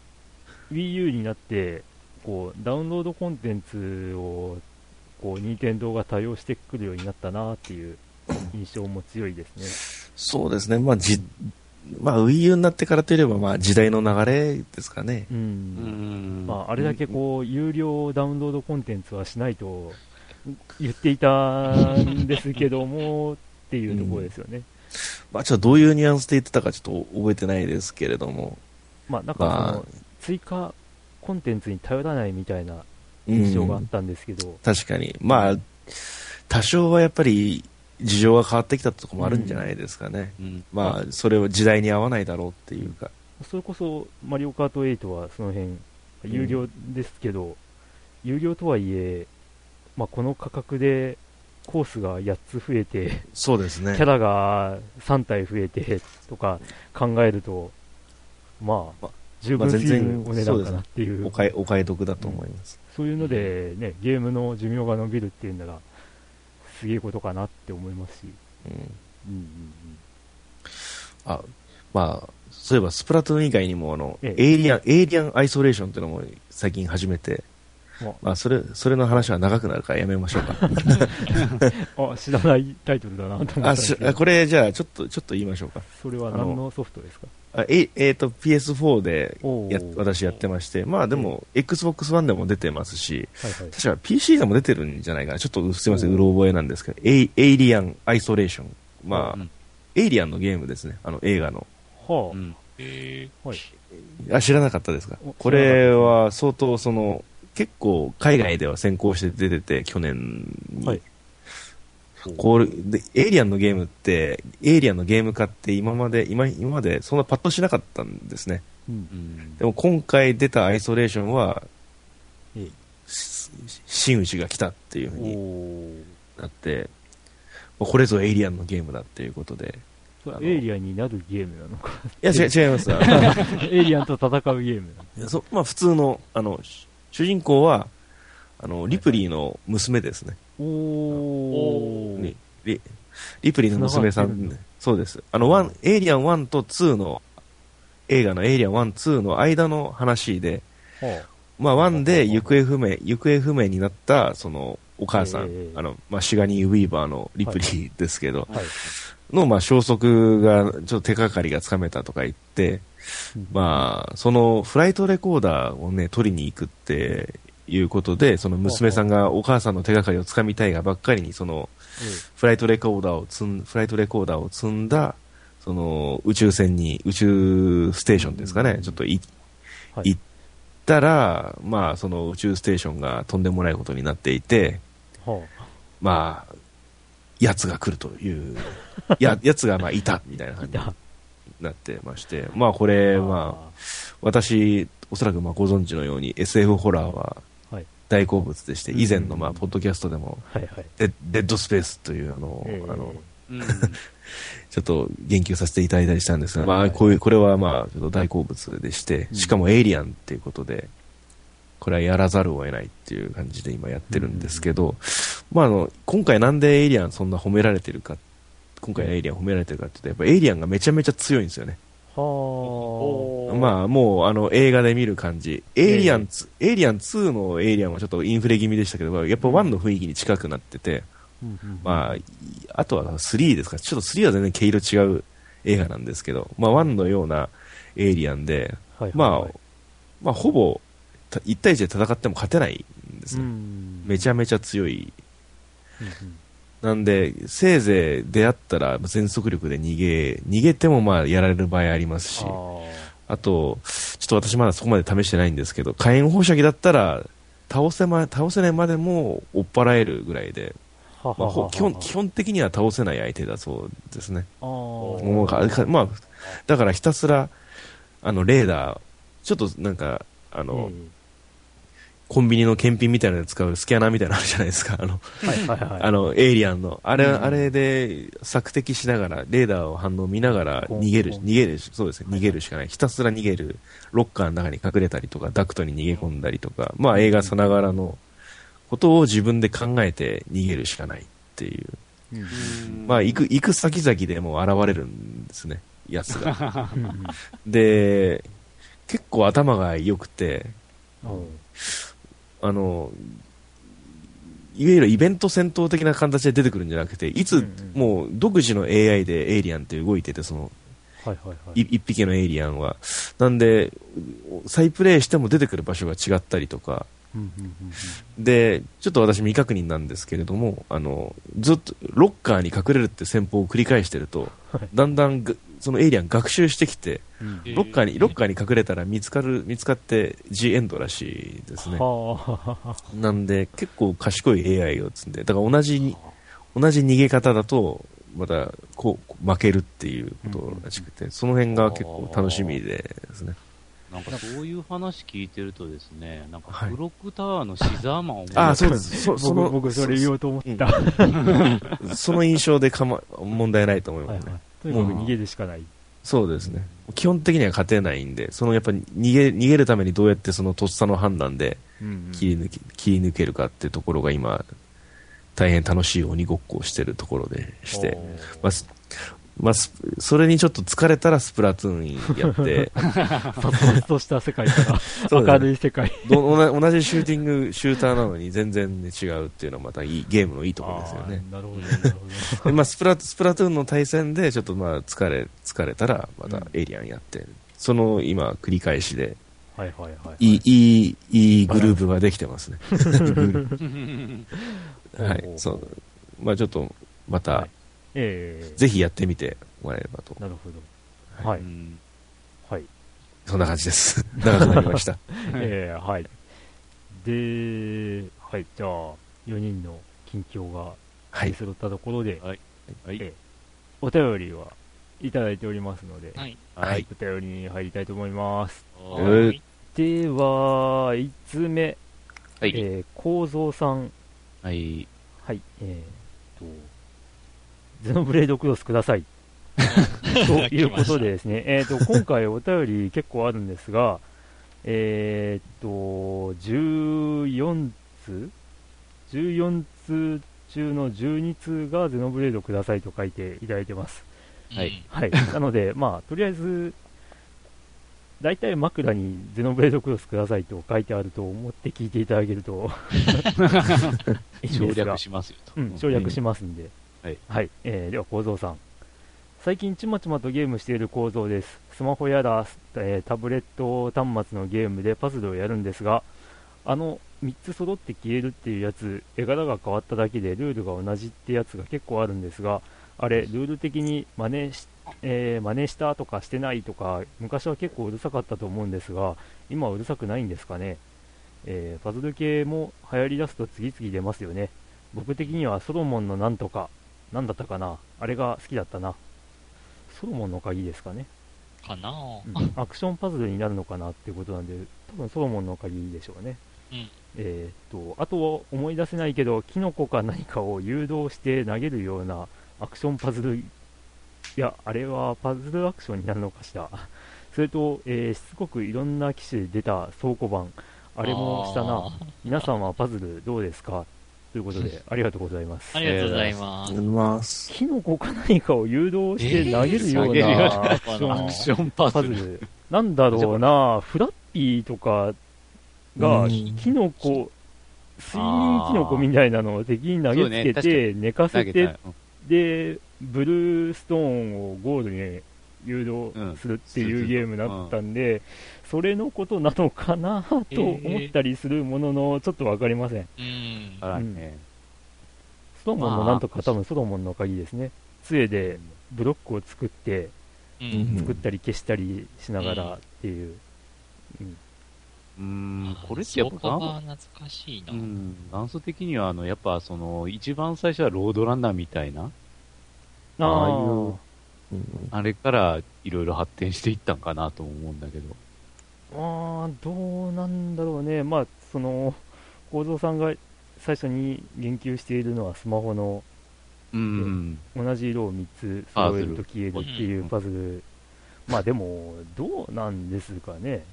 Wii U になって、こうダウンロードコンテンツをこう任天堂が多用してくるようになったなっていう印象も強いですね。そうですね、まあじまあ、Wii U になってからといえば、まあ、時代の流れですかね。うん。まあ、あれだけこう、有料ダウンロードコンテンツはしないと言っていたんですけども、っていうところですよね。まあ、ちょっとどういうニュアンスで言ってたかちょっと覚えてないですけれども。まあ、なんかその、追加コンテンツに頼らないみたいな印象があったんですけど。うん、確かに。まあ、多少はやっぱり事情が変わってきたところもあるんじゃないですかね。うん、まあ、それは時代に合わないだろうっていうか。それこそ、マリオカート8はその辺、有料ですけど、うん、有料とはいえ、まあ、この価格でコースが8つ増えて、そうですね。キャラが3体増えてとか考えると、まあ、十分すぎるお値段かなっていう。お買い、お買い得だと思います、うん、そういうのでね、ゲームの寿命が伸びるっていうのが、すげえことかなって思いますし。うん。うんうんうん。あ、まあ、そういえばスプラトゥーン以外にもあの、ええ、エイリアン、エイリアンアイソレーションっていうのも最近始めて、まあ、それ、それの話は長くなるからやめましょうか。あ、知らないタイトルだなと思ったあしこれ、じゃあ、ちょっと、ちょっと言いましょうか。それは何のソフトですか？あえ、えー、と、PS4 でや、私やってまして、まあでも、Xbox One でも出てますし、はいはい、確か PC でも出てるんじゃないかな。ちょっとすみません、うろ覚えなんですけど、エイエイリアンアイソレーション。まあ、うん、エイリアンのゲームですね。あの、映画の。はあ。うん、えー、はい。あ、知らなかったですか？これは相当その、結構海外では先行して出てて、去年に。はい、こうで、エイリアンのゲームって、エイリアンのゲーム化って今まで、今今までそんなパッとしなかったんですね。うん、でも今回出たアイソレーションは、真打ちが来たっていうふうになって、これぞエイリアンのゲームだっていうことで。エイリアンになるゲームなのかいや、違います。エイリアンと戦うゲームいやそまあ普通の、あの、主人公は、あの、リプリーの娘ですね。おリリリプリーの娘さん、そうです。あの、 one、エイリアン1と2の、映画のエイリアン1、2の間の話で、まあ、1で行方不明、行方不明になった、その、お母さん、あの、まあ、シガニー・ウィーバーのリプリーですけど、はい。はい、の、まあ、消息が、ちょっと手がかりがつかめたとか言って、まあ、そのフライトレコーダーをね、取りに行くっていうことで、その娘さんがお母さんの手がかりをつかみたいがばっかりに、その、フライトレコーダーを積ん、フライトレコーダーを積んだ、その、宇宙船に、宇宙ステーションですかね、ちょっとい、はい、行ったら、まあ、その宇宙ステーションがとんでもないことになっていて、はあ、まあ、奴が来るという、や、奴がまあいた、みたいな感じ。なってまして、まあこれ、まあ、私、おそらくまあご存知のように SF ホラーは大好物でして、以前のまあポッドキャストでも、デッドスペースというあの、あの、ちょっと言及させていただいたりしたんですが、まあ、こういう、これはまあ、ちょっと大好物でして、しかもエイリアンっていうことで、これはやらざるを得ないっていう感じで今やってるんですけど、まあ、あの、今回なんでエイリアンそんな褒められてるか、今回のエイリアン褒められてるかって言うと、やっぱエイリアンがめちゃめちゃ強いんですよね。はまあ、もう、あの、映画で見る感じ。エイリアン2、エイリアン2のエイリアンはちょっとインフレ気味でしたけど、やっぱ1の雰囲気に近くなってて、まあ、あとは3ですか。ちょっと3は全然毛色違う映画なんですけど、まあ1のようなエイリアンで、まあ、まあ、ほぼ、1対1で戦っても勝てないんですね。めちゃめちゃ強い。なんで、せいぜい出会ったら全速力で逃げ、逃げてもまあやられる場合ありますし、あと、ちょっと私まだそこまで試してないんですけど、火炎放射器だったら、倒せま、倒せないまでも追っ払えるぐらいで、まあ、基本基本的には倒せない相手だそうですね。もうまあ、だからひたすら、あの、レーダー、ちょっとなんか、あの、うんコンビニの検品みたいなので使うスキャナーみたいなのあるじゃないですか。あの、あの、エイリアンの。あれ、うん、あれで索敵しながら、レーダーを反応見ながら逃げる、逃げる、そうですね、逃げるしかない。ひたすら逃げる。ロッカーの中に隠れたりとか、ダクトに逃げ込んだりとか、まあ映画さながらのことを自分で考えて逃げるしかないっていう。うん、まあ行く、行く先々でも現れるんですね、やつが。で、結構頭が良くて、あの、いわゆるイベント戦闘的な形で出てくるんじゃなくて、いつ、もう独自の AI でエイリアンって動いてて、その、はいはいはい、一匹のエイリアンは。なんで、再プレイしても出てくる場所が違ったりとか、で、ちょっと私未確認なんですけれども、あの、ずっとロッカーに隠れるって戦法を繰り返してると、だんだんそのエイリアン学習してきて、ロッカーに、ロッカーに隠れたら見つかる、見つかって G エンドらしいですね。なんで、結構賢い AI を積んで、だから同じ、同じ逃げ方だと、また、こう、負けるっていうことらしくて、その辺が結構楽しみですね。なんかそういう話聞いてるとですね、なんかブロックタワーのシザーマンを、ああ、そうです。そその僕それ言おうと思った。その印象でかま、問題ないと思いますね。はいはいとにかく逃げるしかない。そうですね。基本的には勝てないんで、そのやっぱり逃げ、逃げるためにどうやってそのとっさの判断で切り抜け、うんうん、切り抜けるかっていうところが今、大変楽しい鬼ごっこをしてるところでして、まあ、まあ、それにちょっと疲れたらスプラトゥーンやって、殺伐とした世界から 明るい世界同じシューティング、シューターなのに全然、ね、違うっていうのはまたいいゲームのいいところですよね。なるほど、なるほど。まあ、スプラスプラトゥーンの対戦でちょっとまあ疲れ、疲れたらまたエイリアンやって、うん、その今繰り返しで、はいはいはい、いい、いい、いいグループができてますね。はい、そう。まあちょっと、また、はいえー、ぜひやってみてもらえればと。なるほど。はい。はい。そんな感じです。長くなりました。えー、はい。で、はい、じゃあ、4人の近況が出揃ったところで、はい。はい、えー、お便りはいただいておりますので、はい。はい、お便りに入りたいと思います。はい。では、5つ目。はい。えー、構造さん。はい。はい。えー、と、ゼノブレードクロスください。ということでですね、えっ、と、今回お便り結構あるんですが、えっ、と、14通 ?14 通中の12通がゼノブレードくださいと書いていただいてます。はい。はい。なので、まあ、とりあえず、大体枕にゼノブレードクロスくださいと書いてあると思って聞いていただけると 省略しますよと。うん、省略しますんで。はい、はい、えー、では構造さん。最近ちまちまとゲームしている構造です。スマホやら、えー、タブレット端末のゲームでパズルをやるんですがあの3つ揃って消えるっていうやつ絵柄が変わっただけでルールが同じってやつが結構あるんですがあれルール的に真似し,、えー、真似したとかしてないとか昔は結構うるさかったと思うんですが今はうるさくないんですかね、えー、パズル系も流行り出すと次々出ますよね。僕的にはソロモンのなんとか何だったかな？あれが好きだったな。ソロモンの鍵ですかね。かな、うん、アクションパズルになるのかなっていうことなんで、多分ソロモンの鍵でしょうね。うん、えー、っと、あと思い出せないけど、キノコか何かを誘導して投げるようなアクションパズル、いや、あれはパズルアクションになるのかしら。それと、えー、しつこくいろんな機種で出た倉庫版、あれもしたな。皆さんはパズルどうですか？ということで、ありがとうございます。ありがとうございます。ます。キノコか何かを誘導して投げるようなアクションパズル。なんだろうな、フラッピーとかが、キノコ、睡眠キノコみたいなのを敵に投げつけて、寝かせて、で、ブルーストーンをゴールに誘導するっていうゲームだったんで、それのことなのかなと思ったりするものの、ちょっとわかりません。うん。ソロモンのなんとか多分ソロモンの鍵ですね。杖でブロックを作って、作ったり消したりしながらっていう。うんうん、これってやっぱ、懐かしいな。うん、元祖的には、あの、やっぱ、その、一番最初はロードランナーみたいな、ああいう、あれからいろいろ発展していったんかなと思うんだけど。ああ、どうなんだろうね。まあ、その、構造さんが最初に言及しているのはスマホの、うん、同じ色を3つ揃えると消えるっていうパズル。まあでも、どうなんですかね。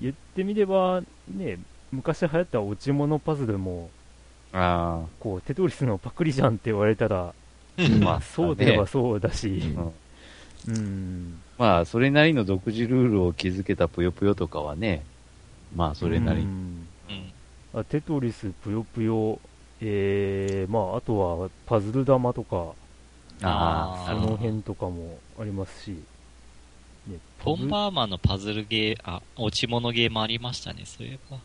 言ってみれば、ね、昔流行った落ち物パズルも、あこうテトリスのパクリじゃんって言われたら、まあそうではそうだし、うん、うんまあそれなりの独自ルールを築けたぷよぷよとかはね、まあそれなりに。うん。あテトリス、ぷよぷよ、えー、まああとはパズル玉とか、あその辺とかもありますし、ね、ボンバーマンのパズルゲー、あ、落ち物ゲーもありましたね、そういえば。あ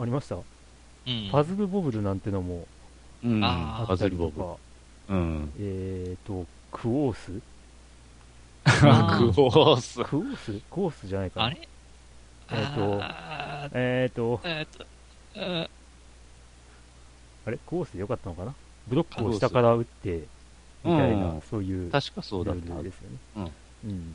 あ、ありました、うん、パズルボブルなんてのも、うん、あったりとか、うん、えっ、ー、と、クオース？クオース。クオース？クオースじゃないかな。あれ？えっ、ー、と、えっ、ー、と、えっ、と、あれ？コースでよかったのかな？ブロックを下から打って、みたいな、そういう、確かそうだった。ですよね。うん。うん。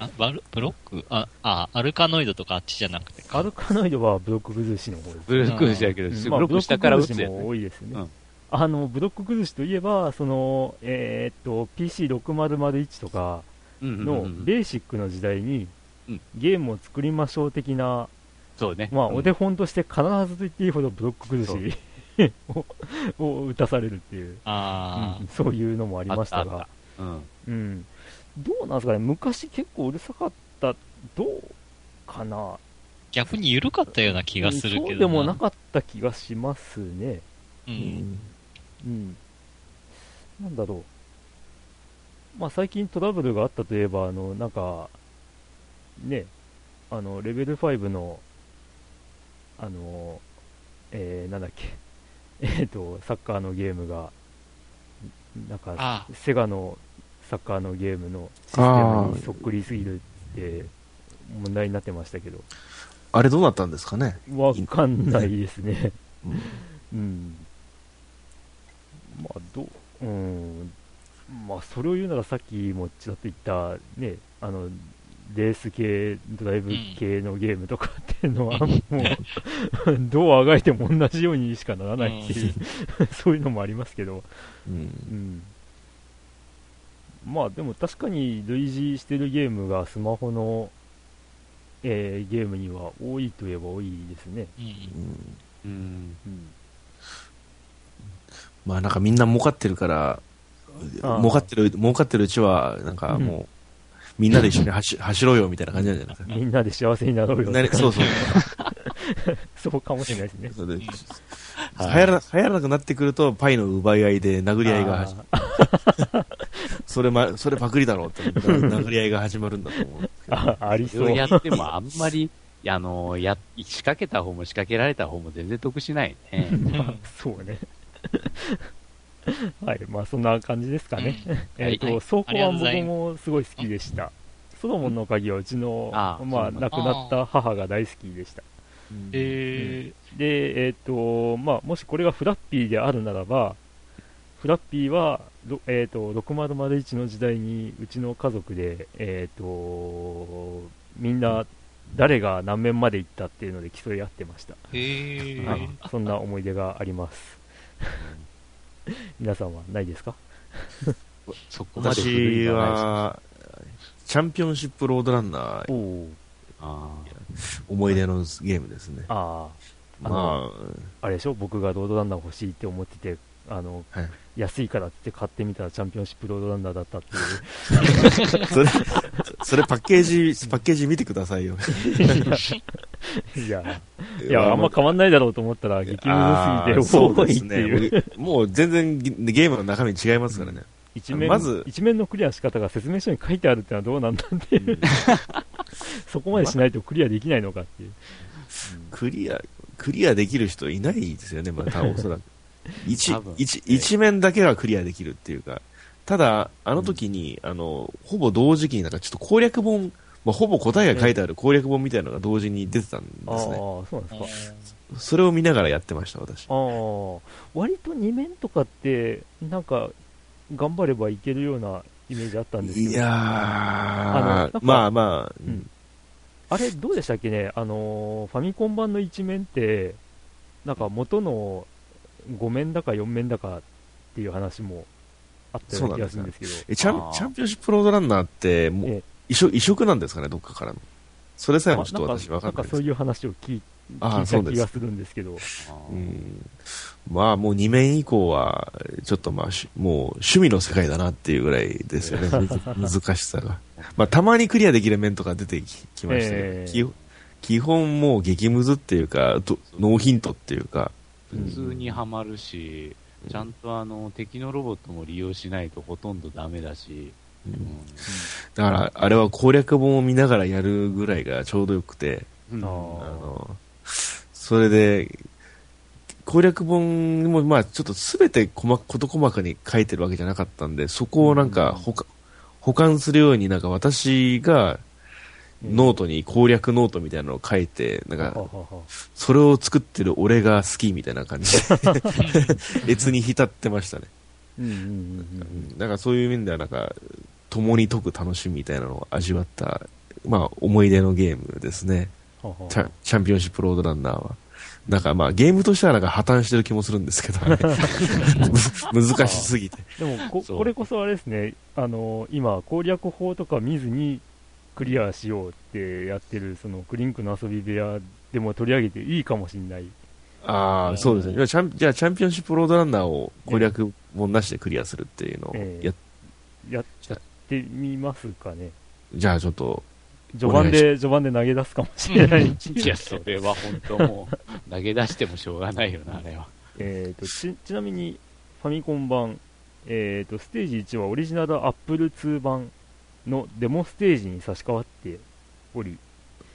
あ、バル、ブロック？あ、あ、アルカノイドとかあっちじゃなくてアルカノイドはブロック崩しの方です、ブロック崩しだけど、うん、ブロック下から打つや、ね、も多いですね。うん、あの、ブロック崩しといえば、その、えー、っと、PC6001 とかのベーシックの時代に、ゲームを作りましょう的な、そうね。まあ、お手本として必ずと言っていいほどブロック崩し をを打たされるっていう、あうん、そういうのもありましたが、うん、うん、どうなんですかね、昔結構うるさかった、どうかな？逆に緩かったような気がするけどそうでもなかった気がしますね。うん。うん。なんだろう。まあ最近トラブルがあったといえば、あの、なんか、ね、あの、レベル5の、あの、えー、なんだっけ、えっ、ー、と、サッカーのゲームが、なんか、セガのサッカーのゲームのシステムにそっくりすぎるって問題になってましたけど。あれどうなったんですかね？わかんないですね。うん、うん。まあ、どう、うん。まあ、それを言うならさっきもちらっと言った、ね、あの、レース系、ドライブ系のゲームとかっていうのは、もう、どうあがいても同じようにしかならないっていう、そういうのもありますけど、うん、うん。まあでも確かに類似してるゲームがスマホの、えー、ゲームには多いといえば多いですね。うん。うん。うん、まあなんかみんな儲かってるから、儲かってる、儲かってるうちは、なんかもう、みんなで一緒に走 走ろうよみたいな感じなんじゃないですか？みんなで幸せになろうよ。そうそう。そうかもしれないですね。流行ら流行らなくなってくると、パイの奪い合いで殴り合いが始まる。それま、それパクリだろうって殴り合いが始まるんだと思う。あ、ありそう。やってもあんまり、あの、や、仕掛けた方も仕掛けられた方も全然得しないね。そうね。はい、まあそんな感じですかね。うん、えっと、倉庫は僕もすごい好きでした。ソロモンの鍵はうちの、あまあ亡くなった母が大好きでした。えー、で、えっ、ー、と、まあもしこれがフラッピーであるならば、フラッピーは、えっ、ー、と、6001の時代にうちの家族で、えっ、と、みんな誰が何面まで行ったっていうので競い合ってました。へはい、そんな思い出があります。皆さんはないですか？そこまで私は、チャンピオンシップロードランナー、あ思い出のゲームですね。ああ。まあ、あれでしょ？僕がロードランナー欲しいって思ってて、あの、はい、安いからって買ってみたらチャンピオンシップロードランナーだったっていう。それ、それパッケージ、パッケージ見てくださいよ。いや、いや、あんま変わんないだろうと思ったら、激ムズすぎて多いっていう。ね、もう全然ゲームの中身違いますからね。一面まず一面のクリア仕方が説明書に書いてあるってのはどうなんだっていう、そこまでしないとクリアできないのかっていう。クリア、クリアできる人いないですよね、またおそらく。一、一、一面だけはクリアできるっていうか、ただ、あの時に、うん、あの、ほぼ同時期になんかちょっと攻略本、まあ、ほぼ答えが書いてある攻略本みたいなのが同時に出てたんですね。ああ、そうなんですか。それを見ながらやってました、私。ああ、割と二面とかって、なんか、頑張ればいけるようなイメージあったんですけど。いやー、あのまあまあ、うん。あれ、どうでしたっけね？あの、ファミコン版の一面って、なんか元の5面だか4面だかっていう話もあったような気がするんですけど。えチャン、チャンピオンシップロードランナーって、もう、移植移植なんですかね、どっかからの。それさえもちょっと私分かんないなんかそういう話を聞い聞いた気がするんですけど。うん、まあもう2面以降は、ちょっとまあ、もう趣味の世界だなっていうぐらいですよね、難しさが。まあたまにクリアできる面とか出てきましたけど、えー、基本もう激ムズっていうか、ノーヒントっていうか。普通にはまるし、ちゃんとあの敵のロボットも利用しないとほとんどダメだし、うん、だからあれは攻略本を見ながらやるぐらいがちょうどよくて、うん、あのそれで、攻略本も、まあ、ちょっとすべて細事細かに書いてるわけじゃなかったんで、そこをなんか、ほか、補完するように、なんか私が、ノートに攻略ノートみたいなのを書いて、なんか、それを作ってる俺が好きみたいな感じで、越に浸ってましたね。なんかそういう面では、なんか、共に解く楽しみみたいなのを味わった、まあ、思い出のゲームですね。チャチャンピオンシップロードランナーは。なんかまあゲームとしてはなんか破綻してる気もするんですけどね。難しすぎて。でもこ、これこそあれですね、あの、今攻略法とか見ずにクリアしようってやってる、そのクリンクの遊び部屋でも取り上げていいかもしれない。ああ、そうですね。じゃあチャンピオンシップロードランナーを攻略本なしでクリアするっていうのをや,、えー、やってみますかね。じゃあちょっと序盤で、序盤で投げ出すかもしれない。いや、それは本当もう、投げ出してもしょうがないよな、あれは。えっと、ち、ちなみに、ファミコン版、えっ、ー、と、ステージ1はオリジナルアップル2版のデモステージに差し替わっており、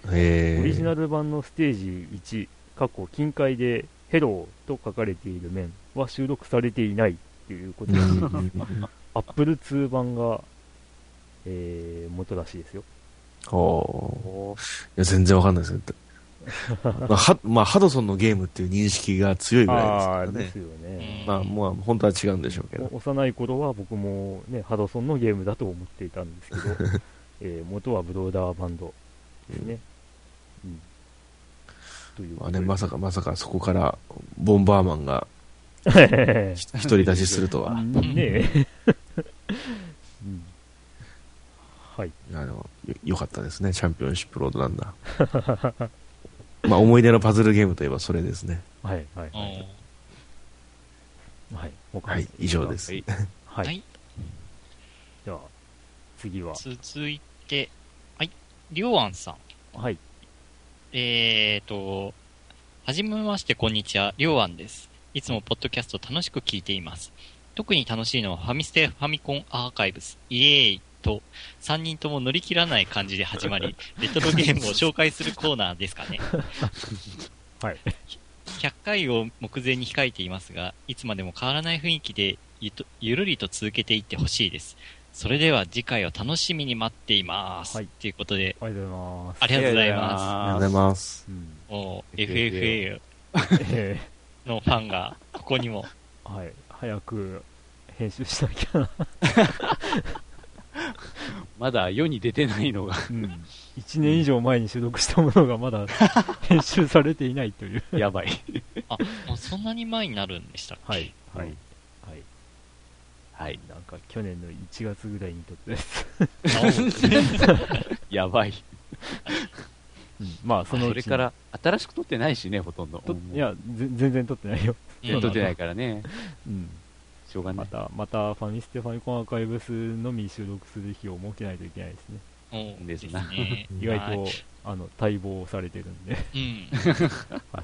オリジナル版のステージ1、過去近海でヘローと書かれている面は収録されていないということで、アップル2版が、えー、元らしいですよ。おいや、全然わかんないです まあ、は、まあ、ハドソンのゲームっていう認識が強いぐらいですからね。ですよね。まあ、もう、本当は違うんでしょうけど。幼い頃は僕もね、ハドソンのゲームだと思っていたんですけど、えー、元はブローダーバンドですね。うん。うん、というまあね、まさかまさかそこから、ボンバーマンが、独り立ちするとは。ねはい。あの、よ、よかったですね、チャンピオンシップロードランナー。まあ、思い出のパズルゲームといえばそれですね。はい、はい、はい。はい、はい、以上です。はい。はい。では、次は。続いて、はい、りょうあんさん。はい。えーと、はじめまして、こんにちは。りょうあんです。いつもポッドキャスト楽しく聞いています。特に楽しいのはファミステファミコンアーカイブス、イエーイと、3人とも乗り切らない感じで始まり、レトロゲームを紹介するコーナーですかね。はい。100回を目前に控えていますが、いつまでも変わらない雰囲気でゆゆるりと続けていってほしいです。それでは次回を楽しみに待っています。はい。ということで。ありがとうございます。ありがとうございます。ありがとうございます。うん、お FFA のファンが、ここにも。はい。早く編集しなきゃな。まだ世に出てないのがうん、1年以上前に収録したものがまだ 編集されていないというやばいあ、もうそんなに前になるんでしたっけ？はい、はい、はい。はい。なんか去年の1月ぐらいに撮って やばい。うん、まあ、そのそれから新しく撮ってないしね、ほとんど。いや、全然撮ってないよ。撮ってないからね。うん。しょうがない。また、また、ファミステファミコンアーカイブスのみ収録する日を設けないといけないですね。ですな。意外と、あの、待望されてるんで。うん。はい。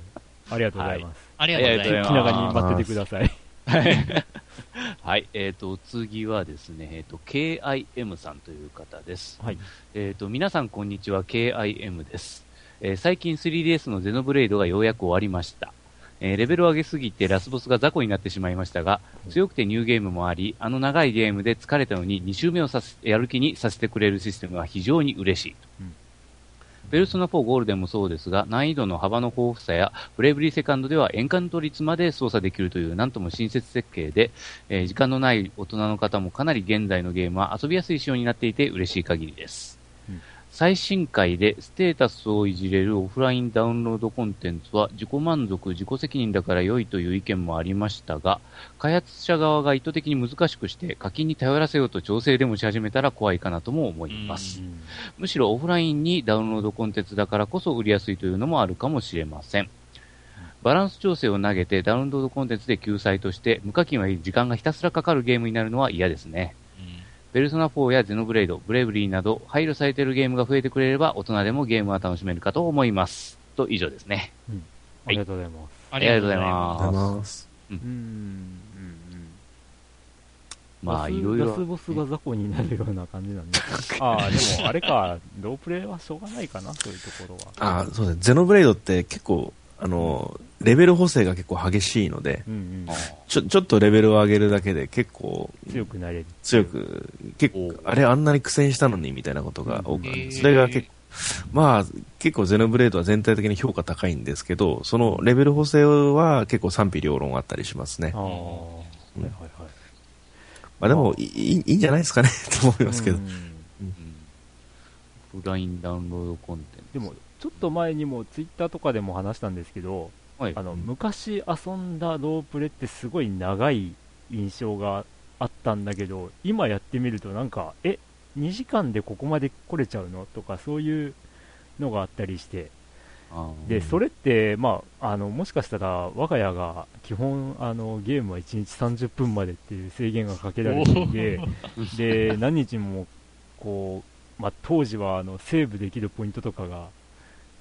ありがとうございます。ありがとうございます。気長に待っててください。はい。はい。えっ、ー、と、次はですね、えっ、ー、と、KIM さんという方です。はい。えっ、ー、と、皆さんこんにちは、KIM です。えー、最近 3DS のゼノブレイドがようやく終わりました。えー、レベルを上げすぎてラスボスが雑魚になってしまいましたが、強くてニューゲームもあり、あの長いゲームで疲れたのに2周目をさせやる気にさせてくれるシステムは非常に嬉しい。うんペルソナ4ゴールデンもそうですが、難易度の幅の豊富さや、ブレイブリーセカンドではエンカント率まで操作できるという、なんとも親切設計で、えー、時間のない大人の方もかなり現在のゲームは遊びやすい仕様になっていて嬉しい限りです。最新回でステータスをいじれるオフラインダウンロードコンテンツは自己満足、自己責任だから良いという意見もありましたが、開発者側が意図的に難しくして課金に頼らせようと調整でもし始めたら怖いかなとも思います。むしろオフラインにダウンロードコンテンツだからこそ売りやすいというのもあるかもしれません。バランス調整を投げてダウンロードコンテンツで救済として無課金は時間がひたすらかかるゲームになるのは嫌ですね。ベルソナ4やゼノブレイド、ブレイブリーなど配慮されているゲームが増えてくれれば大人でもゲームは楽しめるかと思います。と以上ですね。うん、ありがとうございます。ありがとうございます。うん。うん。まあ、いろいろ。ラスボスが雑魚になるような感じなんで。ああ、でも、あれか、ロープレイはしょうがないかな、そういうところは。ああ、そうですね。ゼノブレイドって結構、あの、レベル補正が結構激しいので、うんうん、ちょちょっとレベルを上げるだけで結構強くなれる。強く結構あれあんなに苦戦したのにみたいなことが多くなるそれが結構まあ結構ゼノブレードは全体的に評価高いんですけどそのレベル補正は結構賛否両論あったりしますね、うん、はいはいはい。まあでもいいいいんじゃないですかね と思いますけど、うん。うん、ラインダウンロードコンテンツ。でもちょっと前にもツイッターとかでも話したんですけどはい、あの昔遊んだロープレってすごい長い印象があったんだけど今やってみるとなんかえ2時間でここまで来れちゃうの？とかそういうのがあったりして。でそれって、まあ、あのもしかしたら我が家が基本あのゲームは1日30分までっていう制限がかけられていてで何日もこう、まあ、当時はあのセーブできるポイントとかが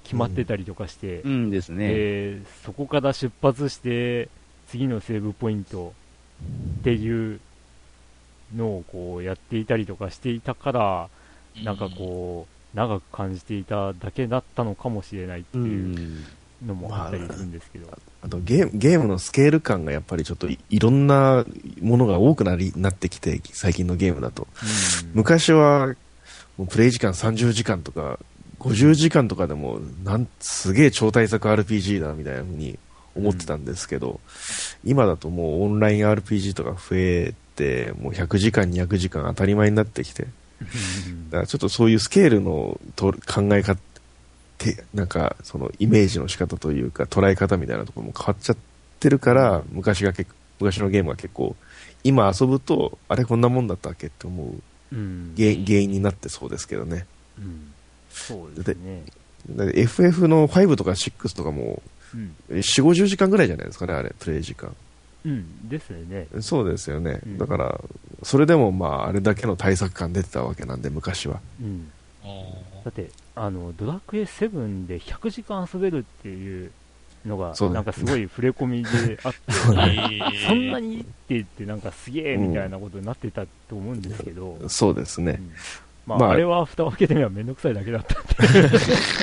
決まってたりとかして、うん、ですね、えー、そこから出発して次のセーブポイントっていうのをこうやっていたりとかしていたから、なんかこう、長く感じていただけだったのかもしれないっていうのもあったりするんですけど、まあ、あとゲーゲームのスケール感がやっぱりちょっといろんなものが多くなりなってきて最近のゲームだと、昔はもうプレイ時間30時間とか50時間とかでも、なん、すげえ超大作 RPG だみたいな風に思ってたんですけど、うん、今だともうオンライン RPG とか増えて、もう100時間、200時間当たり前になってきて、だからちょっとそういうスケールのと考え方、なんかそのイメージの仕方というか捉え方みたいなところも変わっちゃってるから、昔が結昔のゲームは結構、今遊ぶと、あれこんなもんだったっけって思う、うん、原因になってそうですけどね。うんそうですね。FF の5とか6とかも、うん、4、50時間ぐらいじゃないですかね、あれ、プレイ時間。うん、ですよね。そうですよね。うん、だから、それでもまあ、あれだけの対策感出てたわけなんで、昔は。うん。だって、あの、ドラクエ7で100時間遊べるっていうのが、なんかすごい触れ込みであって、そんなにって言って、なんかすげえみたいなことになってたと思うんですけど。そうですね。まあ、まあ、あれは蓋を開けてみればめんどくさいだけだった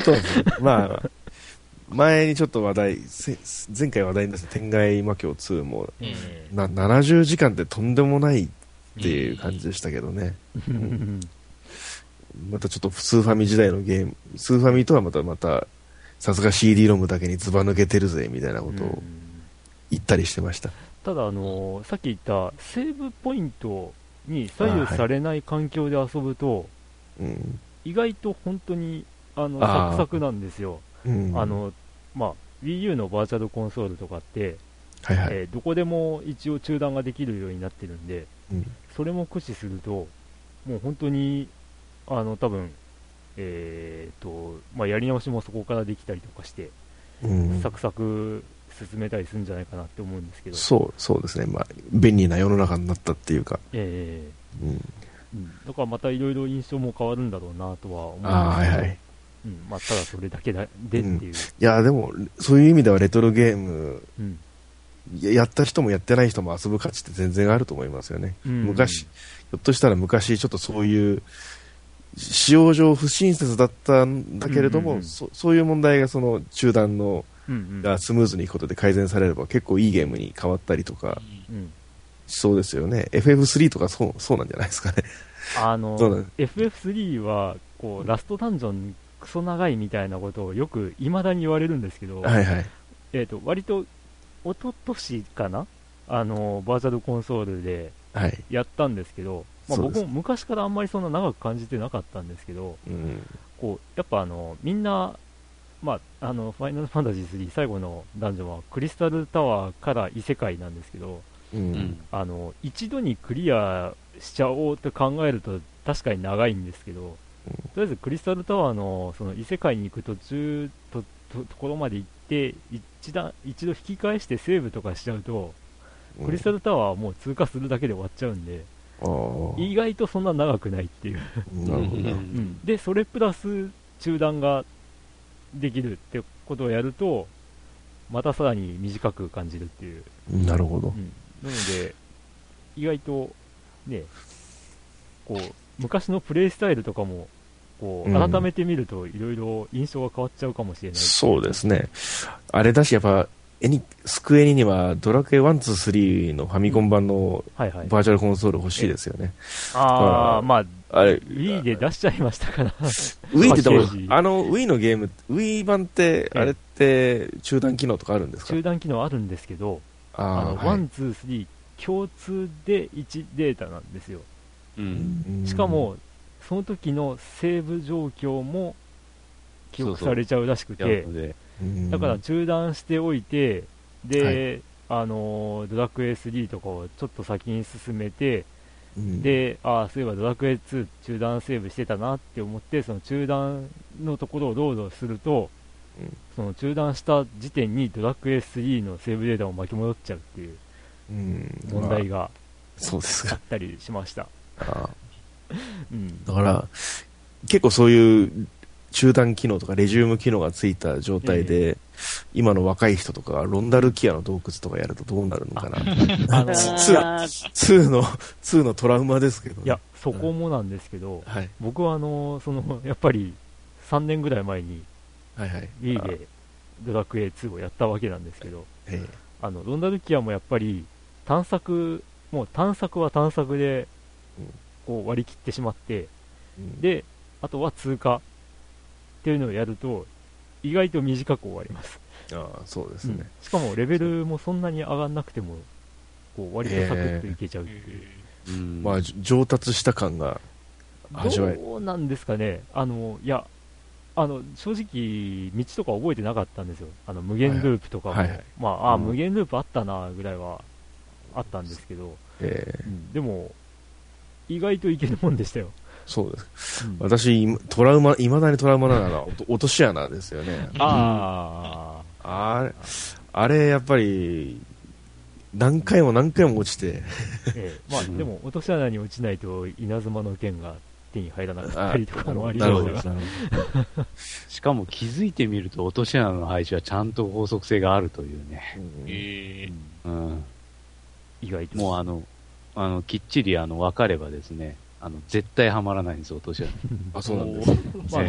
そうですね。まあ、前にちょっと話題、前回話題になった天外魔境2も、な70時間ってとんでもないっていう感じでしたけどね。うん、またちょっとスーファミ時代のゲーム、スーファミとはまたまた、さすが CD ロムだけにずば抜けてるぜみたいなことを言ったりしてました。ただ、あのー、さっき言ったセーブポイントに左右されない環境で遊ぶと、うん、意外と本当にあのサクサクなんですよ、うん、あのまあ、WiiU のバーチャルコンソールとかって、はいはい、えー、どこでも一応中断ができるようになってるんで、うん、それも駆使すると、もう本当に、あの、多分えーとまあ、やり直しもそこからできたりとかして、うん、サクサク進めたりするんじゃないかなって思うんですけど。そうそうですね、まあ、便利な世の中になったっていうか、えー。うんうん、だからまたいろいろ印象も変わるんだろうなとは思うんですはいはい。うん。まあ、ただそれだけでっていう、うん、いやでもそういう意味ではレトロゲーム、うん、やった人もやってない人も遊ぶ価値って全然あると思いますよね、うん、昔ひょっとしたら昔ちょっとそういう使用上不親切だったんだけれども、うんうんうん、そそういう問題がその中断の、がスムーズにいくことで改善されれば結構いいゲームに変わったりとか、うん、そうですよね。FF3 とかそうそうなんじゃないですかね。あの FF3 はこうラストダンジョンクソ長いみたいなことをよくいまだに言われるんですけど、はいはい。えーと、割と一昨年かな？あのバーチャルコンソールでやったんですけど、まあ、僕も昔からあんまりそんな長く感じてなかったんですけど、うん、こうやっぱあのみんな、まあ、あのファイナルファンタジー3最後のダンジョンはクリスタルタワーから異世界なんですけど、うん、あの一度にクリアしちゃおうと考えると確かに長いんですけど、うん、とりあえずクリスタルタワーのその異世界に行く途中とところまで行って一段一度引き返してセーブとかしちゃうと、クリスタルタワーはもう通過するだけで終わっちゃうんで、意外とそんな長くないっていう。なるほど、うん、でそれプラス中断ができるってことをやるとまたさらに短く感じるっていう。なるほど、うん、なので意外とねこう昔のプレイスタイルとかもこう改めて見るといろいろ印象が変わっちゃうかもしれない、う。ん、そうですね。あれだしやっぱエニスクエニにはドラクエ1、2、3のファミコン版のバーチャルコンソール欲しいですよね。ああ、まあ、あれ、Wii で出しちゃいましたから。Wii って多分、あの Wii のゲーム、Wii 版って、あれって中断機能とかあるんですか？中断機能あるんですけど、あの、はい、1、2、3共通で1データなんですよ。うん、しかも、その時のセーブ状況も記憶されちゃうらしくて、そうそう。だから中断しておいて、で、はい、あのドラクエ3とかをちょっと先に進めて、うん、で、ああ、そういえばドラクエ2中断セーブしてたなって思って、その中断のところをロードすると、うん、その中断した時点にドラクエ3のセーブデータを巻き戻っちゃうっていう問題が、そうです。あったりしました。うん、だから、結構そういう中断機能とかレジューム機能がついた状態で、えー、今の若い人とかがロンダルキアの洞窟とかやるとどうなるのかな。あのー、2, の、2のトラウマですけど、ね、いや、そこもなんですけど、はい、僕はあのー、その、やっぱり3年ぐらい前に、はいはい、Wii でドラクエ2をやったわけなんですけど、えー、あの、ロンダルキアもやっぱり探索、もう探索は探索で、こう割り切ってしまって、うん、で、あとは通過っていうのをやると、意外と短く終わります。ああ、そうですね、うん、しかもレベルもそんなに上がんなくても、こう割とサクッといけちゃうっていう。えー、まあ、上達した感が味わえどうなんですかね、あのいや、あの正直、道とか覚えてなかったんですよ、あの無限ループとかも、はいはい、まあ、あ、うん、無限ループあったなぐらいはあったんですけど、えーうん、でも、意外といけるもんでしたよ。そうです。うん、私、トラウマ、いまだにトラウマなのは、落とし穴ですよね。ああ。あれ、あれ、やっぱり、何回も何回も落ちて。ええ、まあ、でも、落とし穴に落ちないと、稲妻の剣が手に入らなかったりとかもありそうだしかも気づいてみると、落とし穴の配置はちゃんと法則性があるというね。えうん。意外と。もうあの、あの、きっちりあの、分かればですね、あの、絶対はまらないんですよ、落とし穴。あ、そうなんです。ま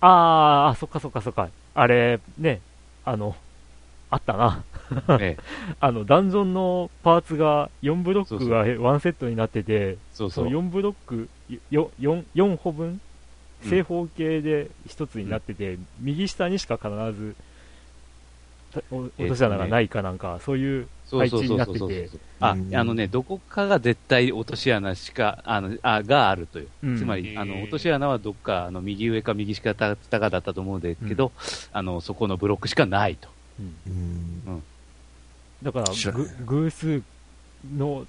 あ、ああ、そっかそっかそっか。あれ、ね、あの、あったな。ええ、あの、ダンジョンのパーツが4ブロックが1セットになってて、そうそう。4ブロック 4, 4, 4歩分、正方形で1つになってて、うん、右下にしか必ず落とし穴がないかなんか、そういう配置になってて。あ、あのね、どこかが絶対落とし穴しか、あの、あ、があるという。うん、つまり、あの、落とし穴はどっか、あの、右上か右下かかだったと思うんですけど、うん、あの、そこのブロックしかないと。うん。だから、偶数の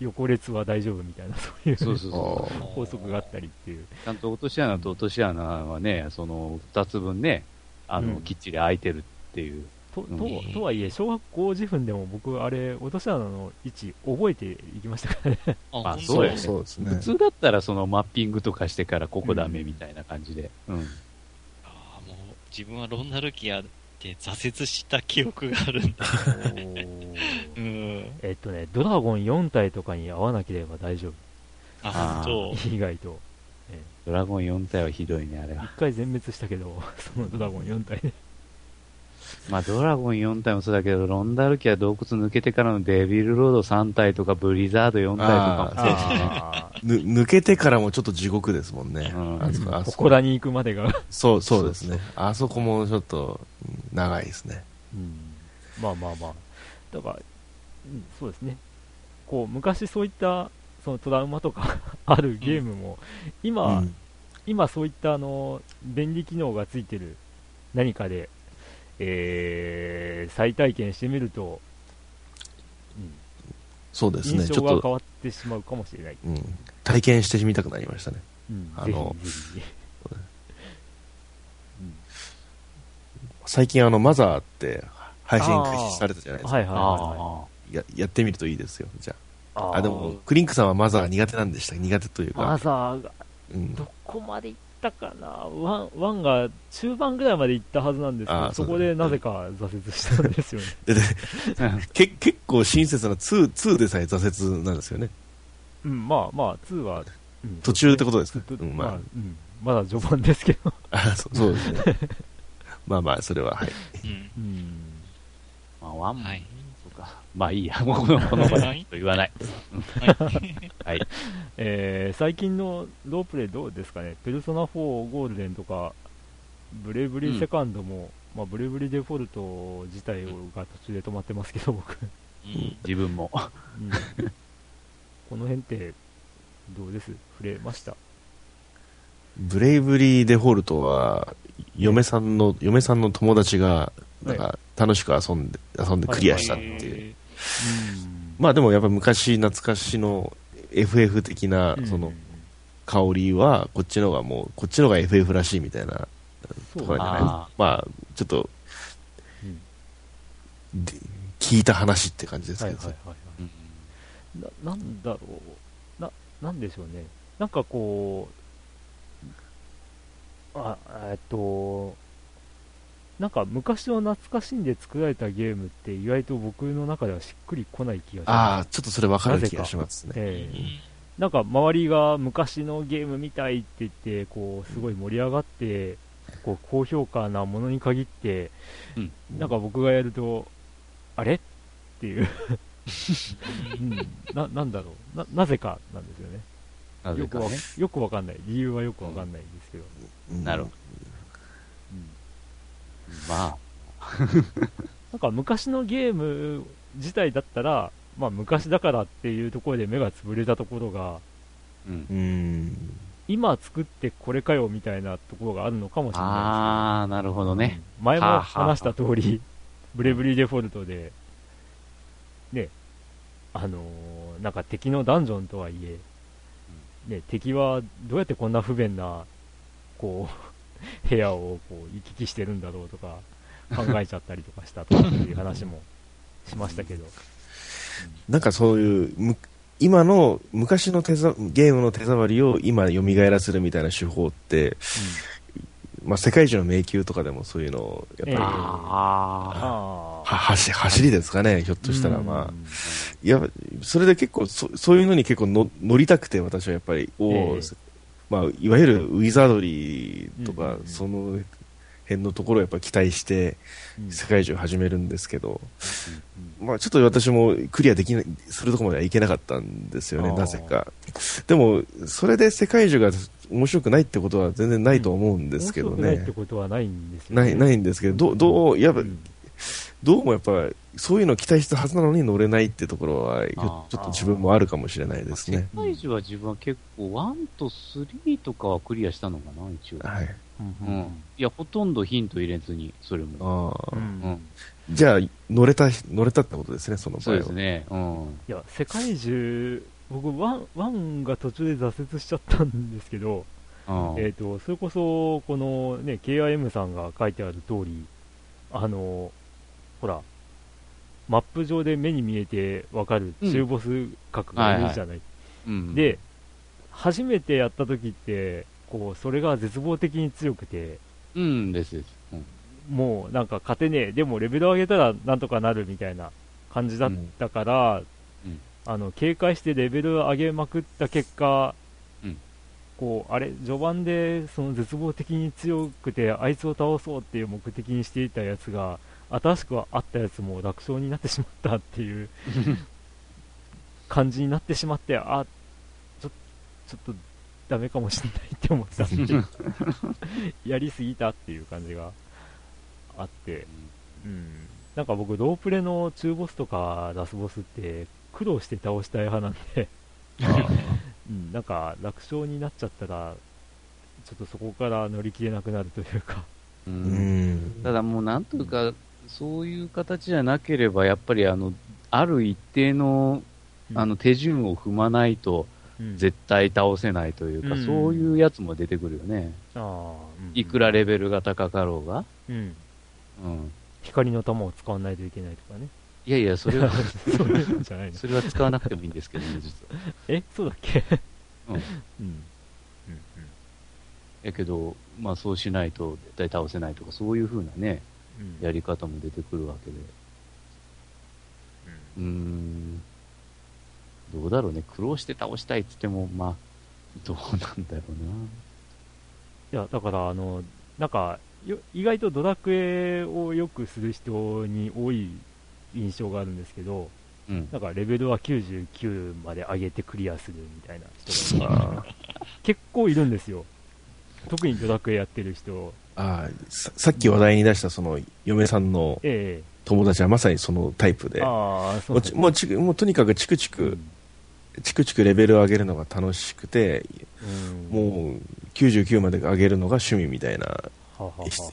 横列は大丈夫みたいな、そういうそうそうそう法則があったりっていう。ちゃんと落とし穴と落とし穴はね、その2つ分ね、あの、うん、きっちり開いてるっていう。とととはいえ、小学校時分でも僕、あれ、落とし穴の位置、覚えていきましたからね。あ、そうですね。普通だったら、そのマッピングとかしてから、ここダメみたいな感じで。うん。うん、あもう、自分はロンナルキアで挫折した記憶があるんだ。うん。えっとね、ドラゴン4体とかに合わなければ大丈夫。あ、そう。意外と。ドラゴン4体はひどいね、あれは。一回全滅したけど、そのドラゴン4体で。まあ、ドラゴン4体もそうだけど、ロンダルキは洞窟抜けてからのデビルロード3体とか、ブリザード4体とかもそうですね。抜けてからもちょっと地獄ですもんね。うん、あそこ、あそこ。ここに行くまでが。そう、そうですね。あそこもちょっと、長いですね。うん。まあまあまあ。だから、うん、そうですね。こう、昔そういった、そのトラウマとか あるゲームも、今、うん、今そういったあの、便利機能がついてる何かでえー、再体験してみると、うん、そうですね、印象が変わってしまうかもしれない。うん、体験してみたくなりましたね。うん、あの、最近あの、マザーって配信開始されたじゃないですか。はいはいはい、ややってみるといいですよ、じゃあ。あでも、クリンクさんはマザーが苦手なんでした？苦手というか。マザーが、どこまで行ったかな、ワンワンが中盤ぐらいまで行ったはずなんですけど、そこでなぜか挫折したんですよね。で け結構親切な2、2でさえ挫折なんですよね。うん、まあまあ、2は、うん、途中ってことですか、うん、まあ、まあ、うん、まだ序盤ですけど。あそそうですね。まあまあ、それは、はい。うん。うん、まあ、ワンも、はい。まあいいや、もうこのこの場でと言わない。はい。えー、最近のロープレイどうですかね、ペルソナ4ゴールデンとか、ブレイブリーセカンドも、うん、まあ、ブレイブリーデフォルト自体が途中で止まってますけど、僕。うん、自分も。うん、この辺って、どうです？触れました？ブレイブリーデフォルトは、嫁さんの、嫁さんの友達が、なんか、楽しく遊んで、遊んでクリアしたっていう。まあでもやっぱ昔懐かしの FF 的な、その、香りは、こっちのがもう、こっちのが FF らしいみたいなところじゃない？まあ、ちょっと、聞いた話って感じですけど、はいはいはい、ななんだろう。な、なんでしょうね。なんかこう、あ、えっと、なんか昔の懐かしんで作られたゲームって意外と僕の中ではしっくりこない気がします。ああ、ちょっとそれ分かる気がしますね。えー、なんか周りが昔のゲームみたいって言って、こう、すごい盛り上がって、こう、高評価なものに限って、うん、なんか僕がやると、あれ？っていう うん、な、なんだろう。な、なぜかなんですよね。ねよくわ、よくわかんない。理由はよくわかんないんですけど。うん、なるほど。まあ。なんか昔のゲーム自体だったら、まあ昔だからっていうところで目が潰れたところが、うん、今作ってこれかよみたいなところがあるのかもしれないですああ、なるほどね。前も話した通り、ブレブリーデフォルトで、ね、あのー、なんか敵のダンジョンとはいえ、ね、敵はどうやってこんな不便な、こう、部屋をこう行き来してるんだろうとか考えちゃったりとかしたとかっていう話もしましたけど、なんかそういう今の昔の手ざゲームの手触りを今蘇らせるみたいな手法って、うん、まあ、世界一の迷宮とかでもそういうのをやっぱり、えー、は走走りですかね、ひょっとしたら、まあ、いやそれで結構そ、そういうのに結構の乗りたくて、私はやっぱり、おお、えー、まあ、いわゆるウィザードリーとか、その辺のところをやっぱ期待して世界中始めるんですけど、まあ、ちょっと私もクリアできない、するところまではいけなかったんですよね、なぜか。でも、それで世界中が面白くないってことは全然ないと思うんですけどね。ないってことはないんですよ、ね、ない、ないんですけど、どどう、やっぱ、どうもやっぱ、そういうのを期待したはずなのに乗れないってところは、ちょっと自分もあるかもしれないですね。世界中は自分は結構、1と3とかはクリアしたのかな、一応。はい。うん。いや、ほとんどヒント入れずに、それも。ああ。うん。じゃあ、乗れた、乗れたってことですね、その場あ、そうですね。うん。いや、世界樹、僕、ワン、ワンが途中で挫折しちゃったんですけど、えっ、ー、と、それこそ、このね、KIM さんが書いてある通り、あの、ほら、マップ上で目に見えてわかる中ボス格がいるじゃない。で、初めてやった時って、こう、それが絶望的に強くて、うんですです、うん、もうなんか勝てねえ、でもレベル上げたらなんとかなるみたいな感じだったから、うん、あの、警戒してレベル上げまくった結果、うん、こう、あれ、序盤でその絶望的に強くて、あいつを倒そうっていう目的にしていたやつが、新しくあったやつも楽勝になってしまったっていう感じになってしまって、あ、ちょちょっとダメかもしれないって思ったんで やりすぎたっていう感じがあって、うん、なんか僕、ロープレの中ボスとかラスボスって苦労して倒したい派なんで うん、なんか楽勝になっちゃったら、ちょっとそこから乗り切れなくなるというか。うん、ただもうなんというか、そういう形じゃなければ、やっぱりあの、ある一定のあの手順を踏まないと、絶対倒せないというか、うん、そういうやつも出てくるよね。あうん、いくらレベルが高かろうが。うん。うん。光の玉を使わないといけないとかね。いやいや、それは それじゃないそれは使わなくてもいいんですけどね、実は。え、そうだっけ？うん。うん。うん。やけど、まあそうしないと絶対倒せないとか、そういう風なね、うん、やり方も出てくるわけで。うん。うんどうだろうね、苦労して倒したいって言っても、まあ、どうなんだろうな。いや、だから、あの、なんか、意外とドラクエをよくする人に多い印象があるんですけど、うん、なんかレベルは99まで上げてクリアするみたいな人が結構いるんですよ。特にドラクエやってる人。あささっき話題に出したその嫁さんの友達はまさにそのタイプで、あもうもうもうとにかくチクチクチクチクレベルを上げるのが楽しくて、うん、もう99まで上げるのが趣味みたいな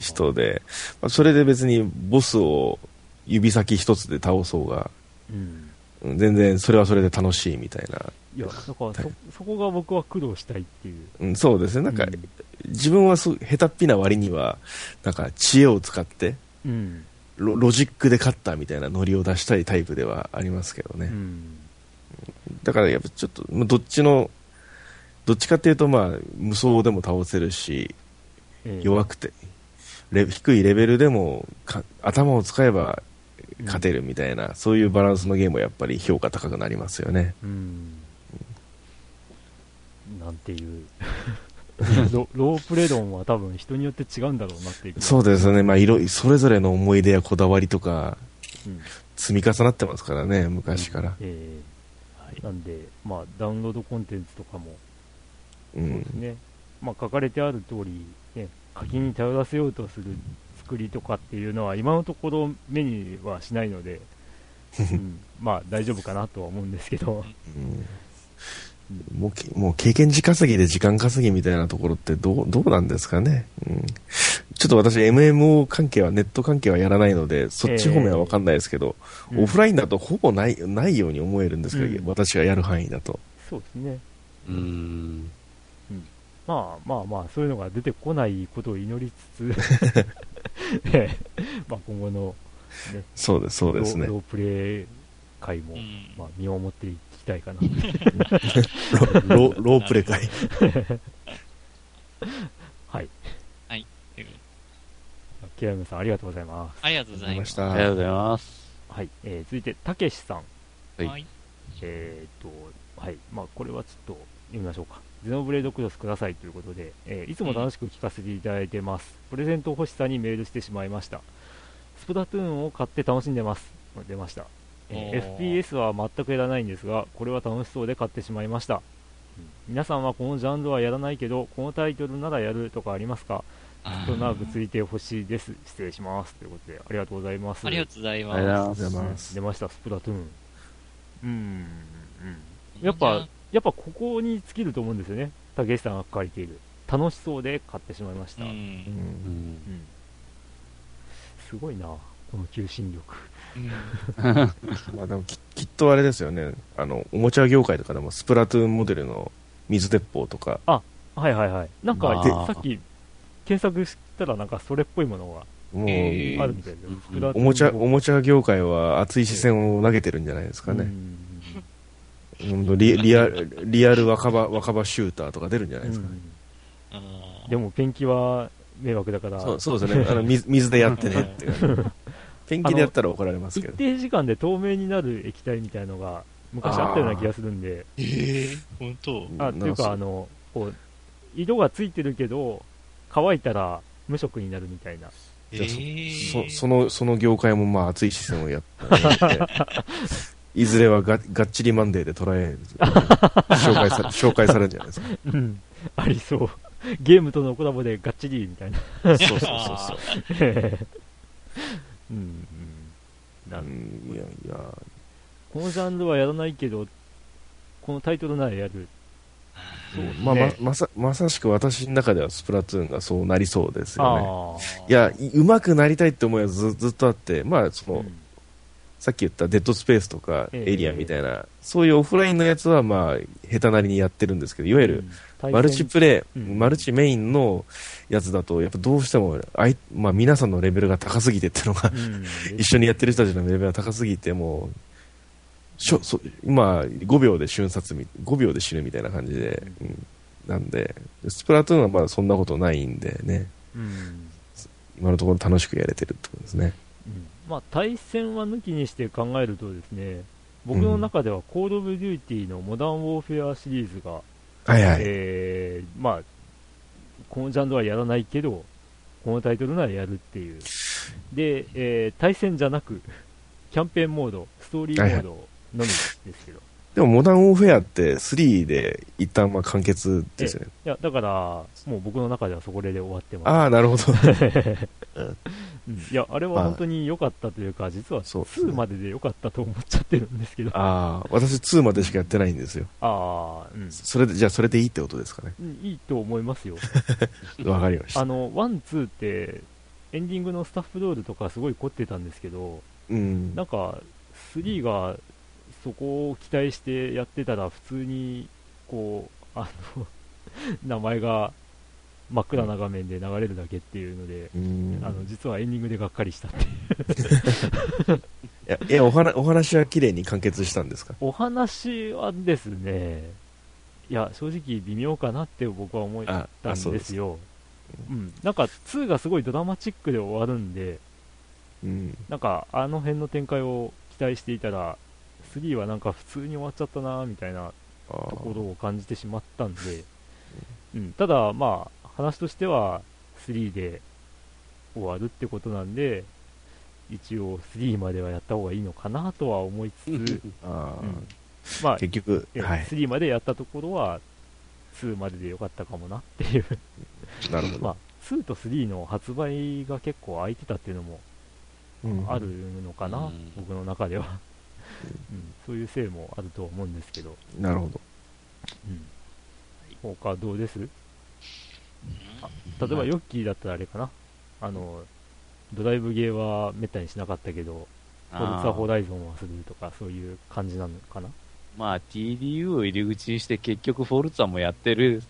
人で、まあ、それで別にボスを指先一つで倒そうが、うん、全然それはそれで楽しいみたいな。いや、だからそ、そこが僕は苦労したいっていう。うん、そうですね。なんか、うん、自分はそ下手っぴな割には、なんか知恵を使って、うんロ、ロジックで勝ったみたいなノリを出したいタイプではありますけどね。うんだからやっぱちょっと、どっちの、どっちかっていうとまあ、無双でも倒せるし、弱くて、低いレベルでも頭を使えば勝てるみたいな、うん、そういうバランスのゲームはやっぱり評価高くなりますよね。うん。なんていう ロ。ロープレドンは多分人によって違うんだろうなっていう。そうですね。まあ、色、それぞれの思い出やこだわりとか、積み重なってますからね、昔から。うん、えーなんで、まあ、ダウンロードコンテンツとかも、そうですね、まあ、書かれてある通り、ね、課金に頼らせようとする作りとかっていうのは、今のところ目にはしないので、うん、まあ、大丈夫かなとは思うんですけど。うん。もうもう経験値稼ぎで時間稼ぎみたいなところってどうどうなんですかね、うん、ちょっと私 MMO 関係はネット関係はやらないのでそっち方面は分かんないですけど、えー、オフラインだとほぼないないように思えるんですけど、うん、私がやる範囲だと。そうですね。うん。まあまあまあそういうのが出てこないことを祈りつつ まあ今後の、ね、そうですそうですね。ロープレイ会も、まあ、見守っていきたいかな。ロロープレ会はい。はい。キラムさんありがとうございます。ありがとうございました。ありがとうございます。はい、えー、続いてたけしさん。はい。えー、っとはい。まあこれはちょっと読みましょうかゼノブレードクロスくださいということで、えー、いつも楽しく聞かせていただいてます、プレゼント欲しさにメールしてしまいましたスプラトゥーンを買って楽しんでます出ましたえ FPS は全くやらないんですが、これは楽しそうで買ってしまいました。皆さんはこのジャンルはやらないけど、このタイトルならやるとかありますか？と長くついてほしいです。失礼します。ということで、ありがとうございます。ありがとうございます。ありがとうございます。出ました、スプラトゥーン。うん、うん。やっぱ、やっぱここに尽きると思うんですよね。竹内さんが書いている。楽しそうで買ってしまいました。うん。うんすごいな、この求心力。まあでもききっとあれですよね。あの、おもちゃ業界とかでもスプラトゥーンモデルの水鉄砲とか。はいはいはい。なんか、まあさっき検索したらなんかそれっぽいものがもう、えーあるみたいで、うんスプラトゥーンおもちゃ、おもちゃ業界は熱い視線を投げてるんじゃないですかね。うんリリアル、リアル若葉、若葉シューターとか出るんじゃないですかね。あーでもペンキは迷惑だから、そうそうですね。あの水 水でやってねって。ペンキでやったら怒られますけど。一定時間で透明になる液体みたいのが昔あったような気がするんで、えー、本当？あっていうか、あの、こう、色がついてるけど、乾いたら無色になるみたいな。そその、その業界もまあ熱い視線をやって、いずれはががっちりマンデーで捉え、紹介さ 紹介されるんじゃないですか。うん、ありそう。ゲームとのコラボでガッチリみたいな。そうそうそうそう。うん、うん。いやいや、このジャンルはやらないけど、このタイトルならやる。そうまあ、ねままさまさしく私の中ではスプラトゥーンがそうなりそうですよね。いや、い上手くなりたいって思いはずずっとあって、まあ、その、うんさっき言ったデッドスペースとかええ。エリアみたいな、そういうオフラインのやつはまあ、下手なりにやってるんですけど、いわゆる、うん。マルチプレイ、うん。マルチメインのやつだと、やっぱどうしても、あいまあ、皆さんのレベルが高すぎてっていうのが、うん。一緒にやってる人たちのレベルが高すぎて、もう、しょそ今、5秒で瞬殺み、5秒で死ぬみたいな感じで、うん。なんで、スプラトゥーンはまだそんなことないんでね、うん。今のところ楽しくやれてるってことですね。うんまあ、対戦は抜きにして考えるとですね、僕の中ではコール・オブ・デューティーのモダン・ウォーフェアシリーズが、はいはい。えーまあ、このジャンルはやらないけど、このタイトルならやるっていう。で、えー対戦じゃなく、キャンペーンモード、ストーリーモードのみですけど。でも、モダンウォーフェアって3で一旦まあ完結ですよね。いや、だから、もう僕の中ではそこで終わってます。ああ、なるほど。うんいや、あれは本当に良かったというか、実はそうですね2までで良かったと思っちゃってるんですけど。ああ、私2までしかやってないんですよ。ああ、うん。それで、じゃあそれでいいってことですかね。うんいいと思いますよ。わかりました。あの、ワン、ツーって、エンディングのスタッフロールとかすごい凝ってたんですけど、うん。なんか、3がそこを期待してやってたら、普通に、こう、あの、名前が真っ暗な画面で流れるだけっていうので、うんあの、実はエンディングでがっかりしたっていう。いや、え、お話、お話は綺麗に完結したんですか？お話はですね、いや、正直微妙かなって僕は思っあ、たん。ですよ。うん。なんか、2がすごいドラマチックで終わるんで、うん。なんか、あの辺の展開を期待していたら、3はなんか普通に終わっちゃったなみたいなあところを感じてしまったんで、うん、ただ、まあ、話としては3で終わるってことなんで、一応3まではやった方がいいのかなとは思いつつ、うん。まあ、結局、えはい。3までやったところは、2まででよかったかもなっていう、なるほど。まあ、2と3の発売が結構空いてたっていうのもうん。あるのかな、うん。僕の中では、うん、そういうせいもあるとは思うんですけど、なるほど。うん、他どうです？例えばヨッキーだったらあれかな、あのドライブゲーはめったにしなかったけど、フォルツァホライゾンはするとか、そういう感じなのかな？まあ TDU を入り口にして結局フォルツァもやってる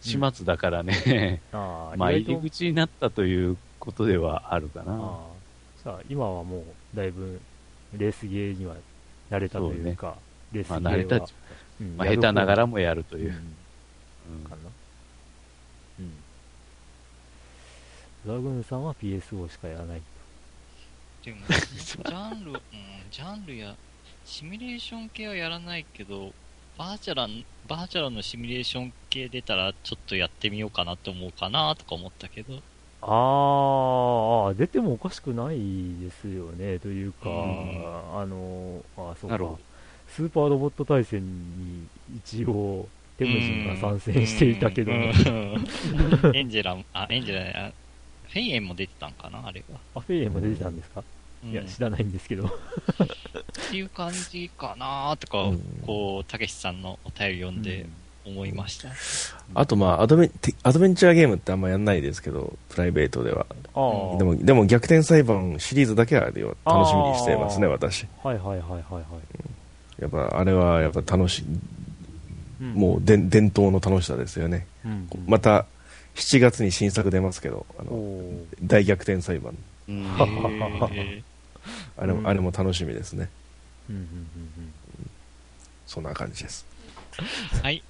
始末だからね、あ あ、まあ入り口になったということではあるかな。さあ今はもうだいぶレースゲーには慣れたというか、レースゲまあーは、慣れたうんまあ下手ながらもやるという。うんかな。うん。ドラグーンさんは PSO しかやらない。でも、ジャンル、うん、ジャンルや、シミュレーション系はやらないけど、バーチャラン、バーチャラのシミュレーション系出たら、ちょっとやってみようかなって思うかなとか思ったけど、あーあー、出てもおかしくないですよね。というか、うんあの、あそうか。スーパーロボット対戦に一応、テムジンが参戦していたけど、うんエンジェラも、あ、エンジェラフェイエンも出てたんかなあれは。アフェイエも出てたんですか、うんいや、知らないんですけど。っていう感じかなとか、うんこう、たけしさんのお便り読んで思いました。あとまあアドベン、アドベンチャーゲームってあんまやんないですけど、プライベートでは。でも、でも逆転裁判シリーズだけは楽しみにしてますね、私。はいはいはいはい、はい。やっぱあれはやっぱ楽しい、うん、もう伝伝統の楽しさですよね。うん、また、7月に新作出ますけど、あの大逆転裁判。あれも、あれも楽しみですね。そんな感じです。はい。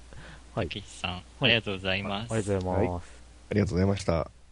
はい。岸さん、ありがとうございます。ありがとうございます。ありがとうございました。